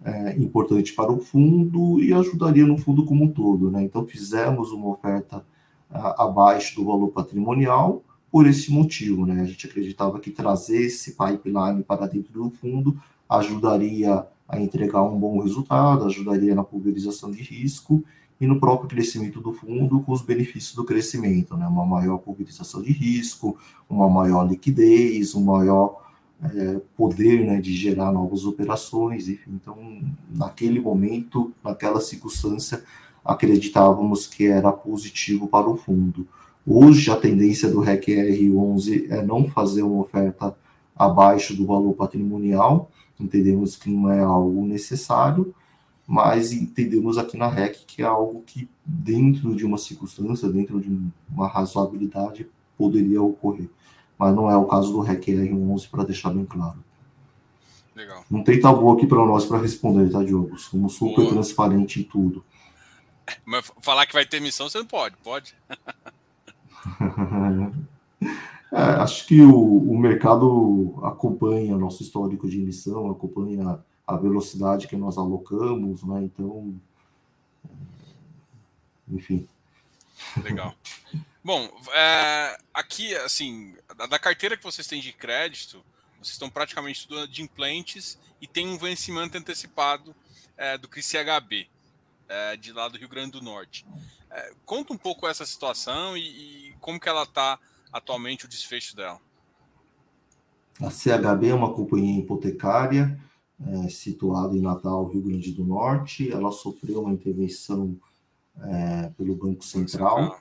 é, importante para o fundo e ajudaria no fundo como um todo. Né? Então, fizemos uma oferta a, abaixo do valor patrimonial por esse motivo. Né? A gente acreditava que trazer esse pipeline para dentro do fundo ajudaria a entregar um bom resultado, ajudaria na pulverização de risco e no próprio crescimento do fundo com os benefícios do crescimento, né? uma maior pulverização de risco, uma maior liquidez, um maior é, poder né, de gerar novas operações. Enfim. Então, naquele momento, naquela circunstância, acreditávamos que era positivo para o fundo. Hoje, a tendência do REC R11 é não fazer uma oferta abaixo do valor patrimonial, entendemos que não é algo necessário, mas entendemos aqui na REC que é algo que, dentro de uma circunstância, dentro de uma razoabilidade, poderia ocorrer mas não é o caso do REC R11, para deixar bem claro. Legal. Não tem tabu aqui para nós para responder, tá, Diogo? Somos super Boa. transparente em tudo. Mas falar que vai ter missão, você não pode, pode? [laughs] é, acho que o, o mercado acompanha nosso histórico de emissão, acompanha a velocidade que nós alocamos, né? Então, enfim. Legal. Bom, é, aqui, assim, da carteira que vocês têm de crédito, vocês estão praticamente tudo de implantes e tem um vencimento antecipado é, do CRICHB, é, de lá do Rio Grande do Norte. É, conta um pouco essa situação e, e como que ela está atualmente, o desfecho dela. A CHB é uma companhia hipotecária é, situada em Natal, Rio Grande do Norte. Ela sofreu uma intervenção é, pelo Banco Central.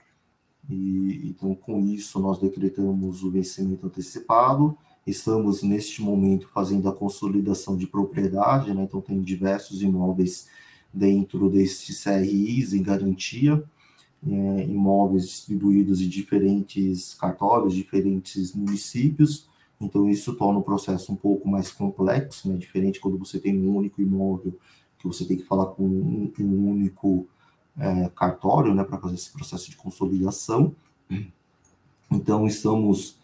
E, então, com isso, nós decretamos o vencimento antecipado. Estamos, neste momento, fazendo a consolidação de propriedade, né? então, tem diversos imóveis dentro desses CRIs em garantia, é, imóveis distribuídos em diferentes cartórios, diferentes municípios. Então, isso torna o processo um pouco mais complexo, né? diferente quando você tem um único imóvel, que você tem que falar com um, um único é, cartório, né, para fazer esse processo de consolidação. Então, estamos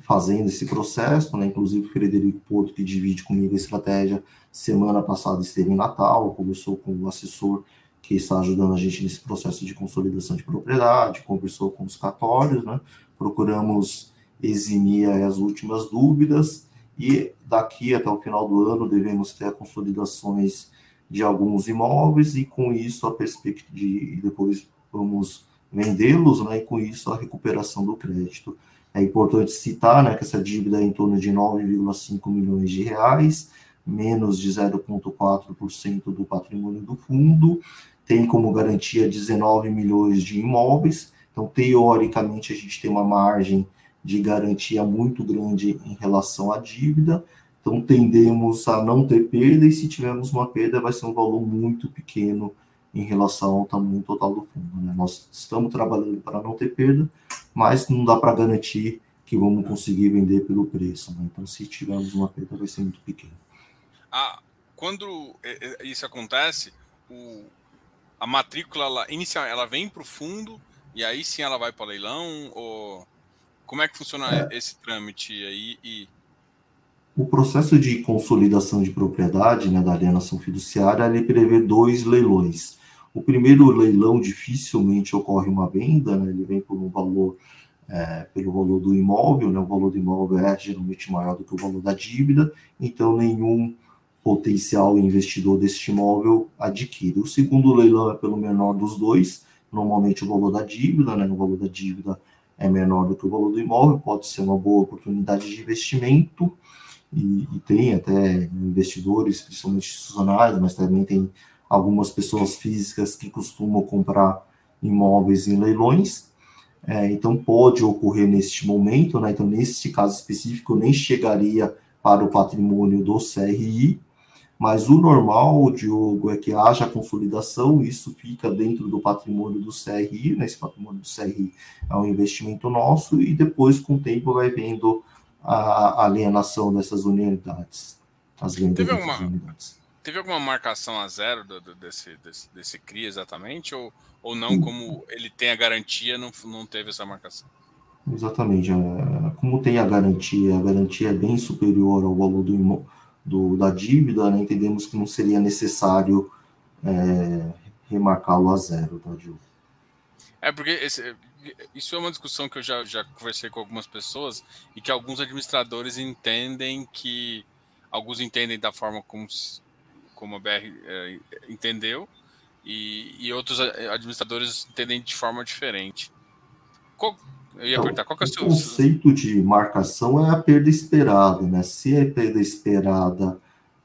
fazendo esse processo, né, inclusive o Frederico Porto, que divide comigo a estratégia, semana passada esteve em Natal, conversou com o assessor que está ajudando a gente nesse processo de consolidação de propriedade, conversou com os cartórios, né, procuramos eximir as últimas dúvidas e daqui até o final do ano devemos ter consolidações de alguns imóveis e com isso a perspectiva de depois vamos vendê-los, né, e com isso a recuperação do crédito. É importante citar, né, que essa dívida é em torno de 9,5 milhões de reais, menos de 0,4% do patrimônio do fundo, tem como garantia 19 milhões de imóveis, então teoricamente a gente tem uma margem de garantia muito grande em relação à dívida, então tendemos a não ter perda, e se tivermos uma perda, vai ser um valor muito pequeno em relação ao tamanho total do fundo. Né? Nós estamos trabalhando para não ter perda, mas não dá para garantir que vamos conseguir vender pelo preço. Né? Então, se tivermos uma perda, vai ser muito pequeno. Ah, quando é, é, isso acontece, o, a matrícula ela, inicial, ela vem para o fundo e aí sim ela vai para leilão? Ou como é que funciona é. esse trâmite aí? E... O processo de consolidação de propriedade, né, da alienação fiduciária, ele prevê dois leilões. O primeiro leilão dificilmente ocorre uma venda, né, ele vem por um valor, é, pelo valor do imóvel, né, o valor do imóvel é geralmente maior do que o valor da dívida, então nenhum potencial investidor deste imóvel adquire. O segundo leilão é pelo menor dos dois, normalmente o valor da dívida, né, o valor da dívida é menor do que o valor do imóvel, pode ser uma boa oportunidade de investimento, e, e tem até investidores, principalmente institucionais, mas também tem algumas pessoas físicas que costumam comprar imóveis em leilões. É, então pode ocorrer neste momento, né? Então, nesse caso específico, nem chegaria para o patrimônio do CRI, mas o normal, Diogo, é que haja consolidação, isso fica dentro do patrimônio do CRI, né? esse patrimônio do CRI é um investimento nosso, e depois, com o tempo, vai vendo a alienação dessas unidades, as vendas teve alguma, unidades. Teve alguma marcação a zero do, do, desse, desse, desse CRI exatamente, ou, ou não, hum. como ele tem a garantia, não, não teve essa marcação? Exatamente, é, como tem a garantia, a garantia é bem superior ao valor do imóvel, do, da dívida, né, entendemos que não seria necessário é, remarcá-lo a zero, tá? É, porque esse, isso é uma discussão que eu já, já conversei com algumas pessoas e que alguns administradores entendem que. Alguns entendem da forma como, como a BR é, entendeu, e, e outros administradores entendem de forma diferente. Qual, eu ia então, perguntar, qual que é o seu... conceito de marcação é a perda esperada, né? Se a perda esperada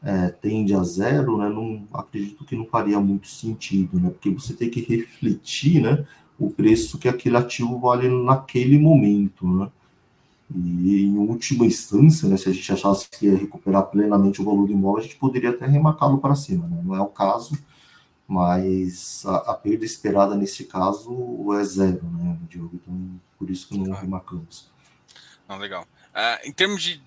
é, tende a zero, né? Não acredito que não faria muito sentido, né? Porque você tem que refletir, né? O preço que aquele ativo vale naquele momento, né? E em última instância, né, se a gente achasse que ia recuperar plenamente o valor do imóvel, a gente poderia até remarcá-lo para cima, né? Não é o caso, mas a, a, perda esperada nesse caso é zero, né, Diogo? Então, por isso que não ah. remarcamos. Não, legal. Uh, em termos de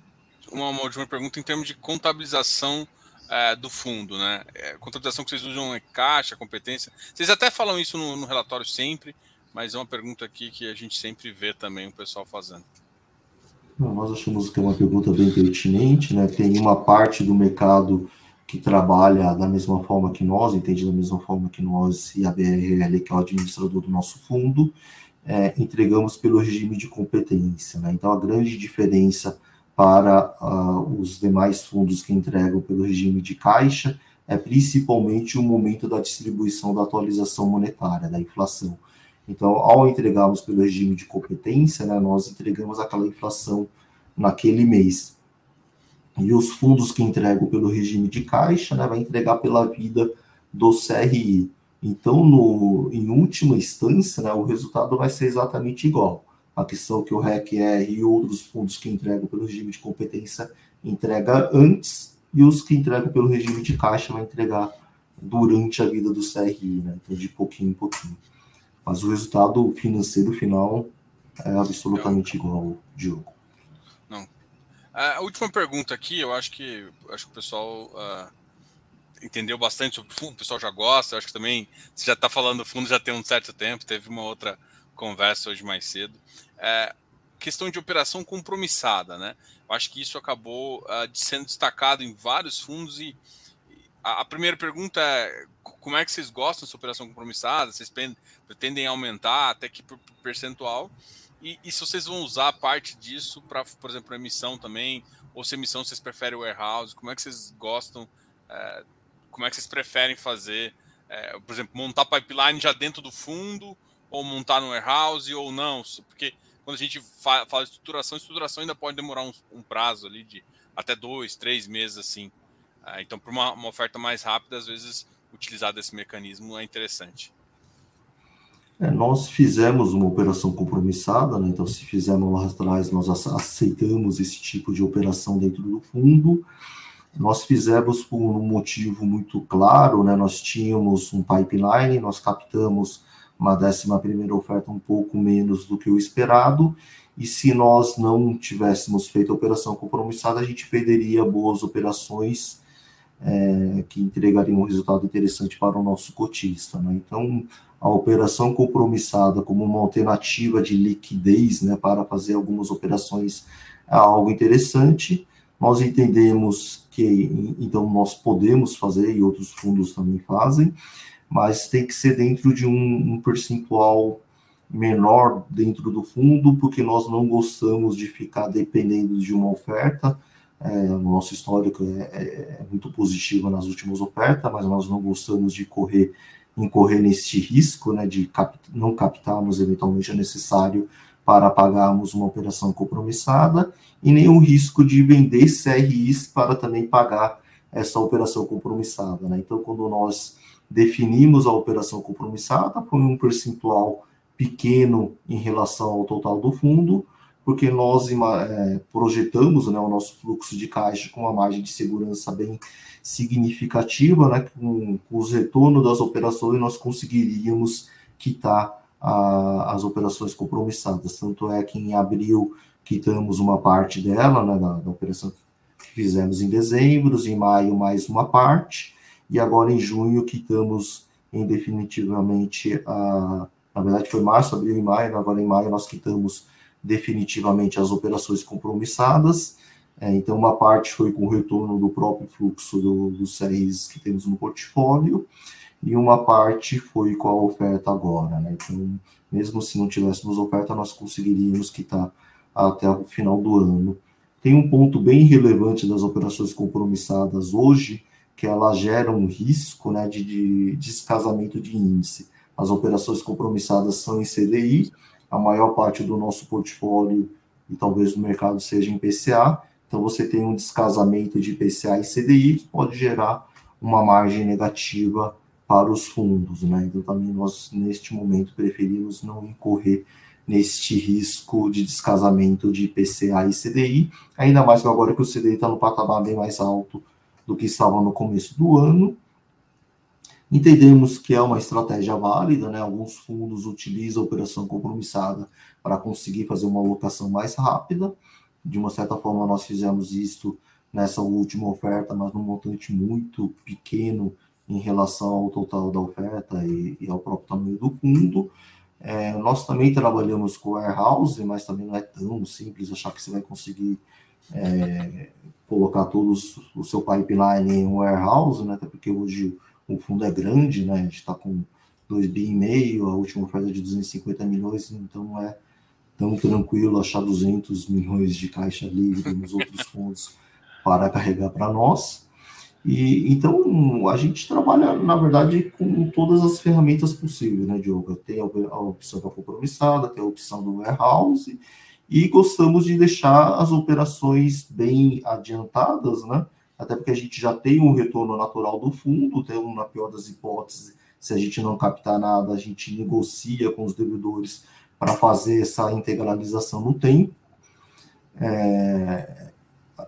uma, uma, última pergunta, em termos de contabilização uh, do fundo, né? É, contabilização que vocês usam é caixa, competência. Vocês até falam isso no, no relatório sempre, mas é uma pergunta aqui que a gente sempre vê também o pessoal fazendo. nós achamos que é uma pergunta bem pertinente, né? Tem uma parte do mercado que trabalha da mesma forma que nós, entende da mesma forma que nós e a BRL, que é o administrador do nosso fundo, é, entregamos pelo regime de competência. Né? Então, a grande diferença para uh, os demais fundos que entregam pelo regime de caixa é principalmente o momento da distribuição da atualização monetária, da inflação. Então, ao entregarmos pelo regime de competência, né, nós entregamos aquela inflação naquele mês. E os fundos que entregam pelo regime de caixa, né, vai entregar pela vida do CRI. Então, no, em última instância, né, o resultado vai ser exatamente igual. A questão que o REC-R e outros fundos que entregam pelo regime de competência entrega antes e os que entregam pelo regime de caixa vai entregar durante a vida do CRI, né? Então, de pouquinho em pouquinho. Mas o resultado financeiro final é absolutamente igual, Diogo. A última pergunta aqui, eu acho que acho que o pessoal uh, entendeu bastante sobre o fundo, o pessoal já gosta, eu acho que também você já está falando do fundo já tem um certo tempo, teve uma outra conversa hoje mais cedo. É, questão de operação compromissada, né? Eu acho que isso acabou uh, sendo destacado em vários fundos e a, a, primeira pergunta é como é que vocês gostam dessa operação compromissada? Vocês pretendem aumentar até que por percentual? E, e, se vocês vão usar parte disso para, por exemplo, emissão também, ou se emissão vocês preferem warehouse, como é que vocês gostam, é, como é que vocês preferem fazer, é, por exemplo, montar pipeline já dentro do fundo, ou montar no warehouse, ou não, porque quando a gente fala, fala de estruturação, estruturação ainda pode demorar um, um prazo ali de até dois, três meses assim. É, então, para uma, uma oferta mais rápida, às vezes utilizar desse mecanismo é interessante. É, nós fizemos uma operação compromissada, né? então se fizermos lá atrás, nós aceitamos esse tipo de operação dentro do fundo. Nós fizemos por um motivo muito claro, né? nós tínhamos um pipeline, nós captamos uma décima primeira oferta um pouco menos do que o esperado, e se nós não tivéssemos feito a operação compromissada, a gente perderia boas operações é, que entregariam um resultado interessante para o nosso cotista. Né? Então, a operação compromissada como uma alternativa de liquidez né, para fazer algumas operações é algo interessante. Nós entendemos que então nós podemos fazer e outros fundos também fazem, mas tem que ser dentro de um, um percentual menor dentro do fundo, porque nós não gostamos de ficar dependendo de uma oferta. É, o nosso histórico é, é, é muito positivo nas últimas ofertas, mas nós não gostamos de correr incorrer neste risco né, de cap não captarmos eventualmente o necessário para pagarmos uma operação compromissada e o risco de vender CRIs para também pagar essa operação compromissada. Né? Então, quando nós definimos a operação compromissada, foi um percentual pequeno em relação ao total do fundo, porque nós é, projetamos né, o nosso fluxo de caixa com uma margem de segurança bem significativa, né, com, com os retornos das operações, nós conseguiríamos quitar a, as operações compromissadas. Tanto é que em abril quitamos uma parte dela, né, da, da operação que fizemos em dezembro, em maio mais uma parte, e agora em junho quitamos em definitivamente a. Na verdade, foi março, abril e maio, agora em maio nós quitamos definitivamente as operações compromissadas. É, então, uma parte foi com o retorno do próprio fluxo do, dos CRIs que temos no portfólio, e uma parte foi com a oferta agora. Né? Então, mesmo se não tivéssemos oferta, nós conseguiríamos quitar até o final do ano. Tem um ponto bem relevante das operações compromissadas hoje, que ela gera um risco né, de, de descasamento de índice. As operações compromissadas são em CDI, a maior parte do nosso portfólio e talvez do mercado seja em PCA. Então você tem um descasamento de PCA e CDI que pode gerar uma margem negativa para os fundos, né? Então também nós neste momento preferimos não incorrer neste risco de descasamento de PCA e CDI, ainda mais que agora que o CDI está no patamar bem mais alto do que estava no começo do ano, Entendemos que é uma estratégia válida, né? Alguns fundos utilizam a operação compromissada para conseguir fazer uma alocação mais rápida. De uma certa forma, nós fizemos isso nessa última oferta, mas num montante muito pequeno em relação ao total da oferta e, e ao próprio tamanho do fundo. É, nós também trabalhamos com warehouse, mas também não é tão simples achar que você vai conseguir é, colocar todos o seu pipeline em um warehouse, né? Até porque hoje o fundo é grande, né? A gente está com 2 bi e meio, a última oferta é de 250 milhões, então não é tão tranquilo achar 200 milhões de caixa livre nos outros fundos para carregar para nós. E então a gente trabalha, na verdade, com todas as ferramentas possíveis, né, Diogo? Tem a, opção da compromissada, tem a opção do warehouse, e gostamos de deixar as operações bem adiantadas, né? até porque a gente já tem um retorno natural do fundo, então, na pior das hipóteses, se a gente não captar nada, a gente negocia com os devedores para fazer essa integralização no tempo. É,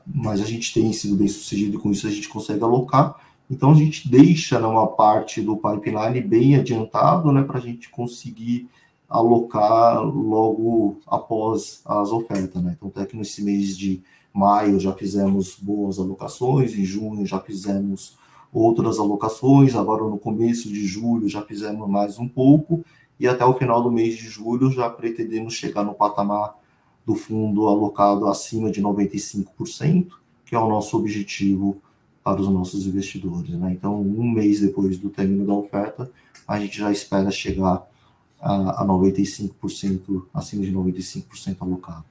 mas a gente tem sido bem sucedido com isso, a gente consegue alocar. Então a gente deixa né, uma parte do pipeline bem adiantado, né, para a gente conseguir alocar logo após as ofertas, né? Então até que nesse mês de maio já fizemos boas alocações, em junho já fizemos outras alocações, agora no começo de julho já fizemos mais um pouco, e até o final do mês de julho já pretendemos chegar no patamar do fundo alocado acima de 95%, que é o nosso objetivo para os nossos investidores. Né? Então, um mês depois do término da oferta, a gente já espera chegar a, a 95%, acima de 95% alocado.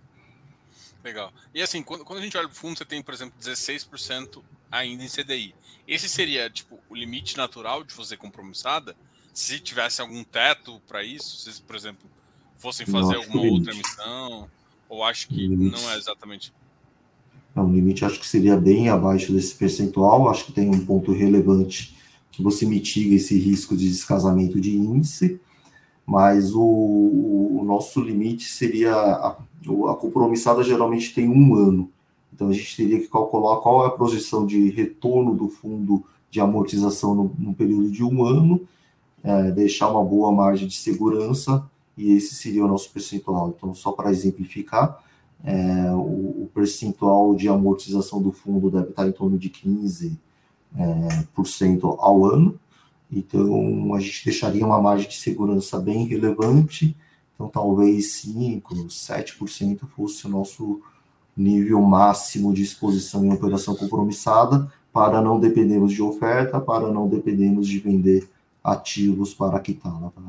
Legal. E assim, quando, quando a gente olha para o fundo, você tem, por exemplo, 16% ainda em CDI. Esse seria, tipo, o limite natural de você compromissada? Se tivesse algum teto para isso, se, por exemplo, fossem fazer alguma outra emissão, ou acho que não é exatamente. Não, o limite acho que seria bem abaixo desse percentual. Acho que tem um ponto relevante que você mitiga esse risco de descasamento de índice, mas o, o nosso limite seria a, a compromissada geralmente tem um ano. Então a gente teria que calcular qual é a projeção de retorno do fundo de amortização no, no período de um ano, é, deixar uma boa margem de segurança e esse seria o nosso percentual. Então, só para exemplificar, é, o, o, percentual de amortização do fundo deve estar em torno de 15% é, por cento ao ano. Então, a gente deixaria uma margem de segurança bem relevante. Então, talvez 5%, 7% fosse o nosso nível máximo de exposição em operação compromissada, para não dependermos de oferta, para não dependermos de vender ativos para quitá-la. Tá?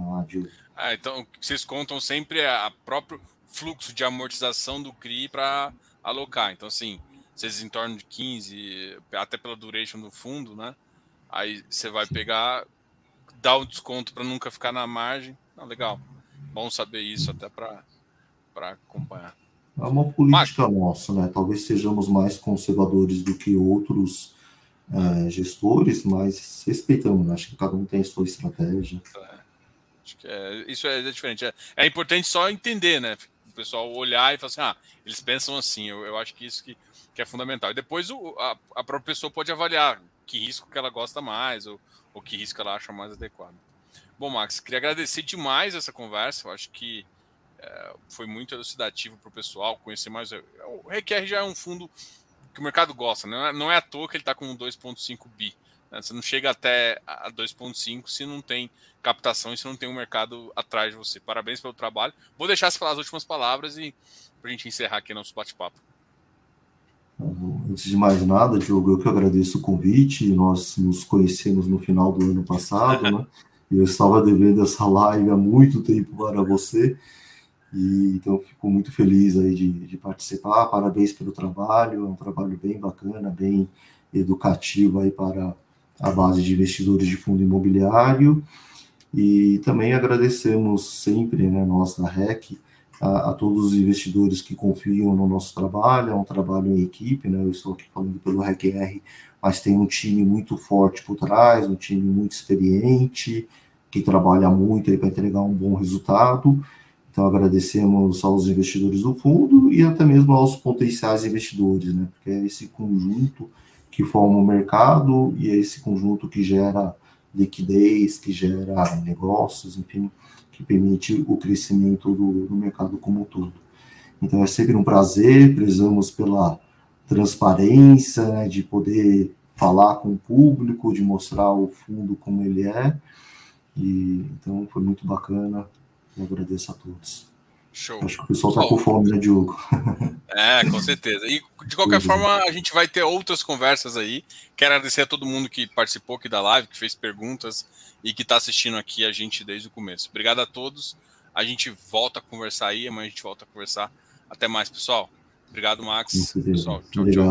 Ah, então, vocês contam sempre a próprio fluxo de amortização do CRI para alocar. Então, assim, vocês em torno de 15, até pela duration do fundo, né? Aí você vai pegar, dar um desconto para nunca ficar na margem. Não, legal. Bom saber isso até para acompanhar. É uma política Mas... nossa, né? Talvez sejamos mais conservadores do que outros é, gestores, mas respeitamos, né? Acho que cada um tem a sua estratégia. É. Acho que é, isso é, diferente. É, é, importante só entender, né? O pessoal olhar e falar assim, ah, eles pensam assim. Eu, eu acho que isso que, que é fundamental. E depois o, a, a própria pessoa pode avaliar que risco que ela gosta mais ou, ou que risco ela acha mais adequado. Bom, Max, queria agradecer demais essa conversa. Eu acho que é, foi muito elucidativo para o pessoal conhecer mais. O RQR já é um fundo que o mercado gosta, né? não é à toa que ele está com 2,5 bi. Né? Você não chega até a 2,5 se não tem captação e se não tem um mercado atrás de você. Parabéns pelo trabalho. Vou deixar você falar as últimas palavras e para a gente encerrar aqui nosso bate-papo. Antes de mais nada, Diogo, eu que agradeço o convite. Nós nos conhecemos no final do ano passado, né? [laughs] Eu estava devendo essa live há muito tempo para você. E, então, fico muito feliz aí de, de, participar. Parabéns pelo trabalho, é um trabalho bem bacana, bem educativo aí para a base de investidores de fundo imobiliário. E também agradecemos sempre, né, nós da REC, a, a, todos os investidores que confiam no nosso trabalho, é um trabalho em equipe, né, eu estou aqui falando pelo RECR, mas tem um time muito forte por trás, um time muito experiente, que trabalha muito para entregar um bom resultado. Então, agradecemos aos investidores do fundo e até mesmo aos potenciais investidores, né? Porque é esse conjunto que forma o mercado e é esse conjunto que gera liquidez, que gera negócios, enfim, que permite o crescimento do, do mercado como um todo. Então, é sempre um prazer, prezamos pela transparência, né, de poder falar com o público, de mostrar o fundo como ele é. E, então, foi muito bacana eu agradeço a todos. Show. Acho que o pessoal está com fome, né, Diogo? É, com certeza. E de qualquer forma, a gente vai ter outras conversas aí. Quero agradecer a todo mundo que participou aqui da live, que fez perguntas e que está assistindo aqui a gente desde o começo. Obrigado a todos. A gente volta a conversar aí, amanhã a gente volta a conversar. Até mais, pessoal. Obrigado, Max. Pessoal, tchau, tchau.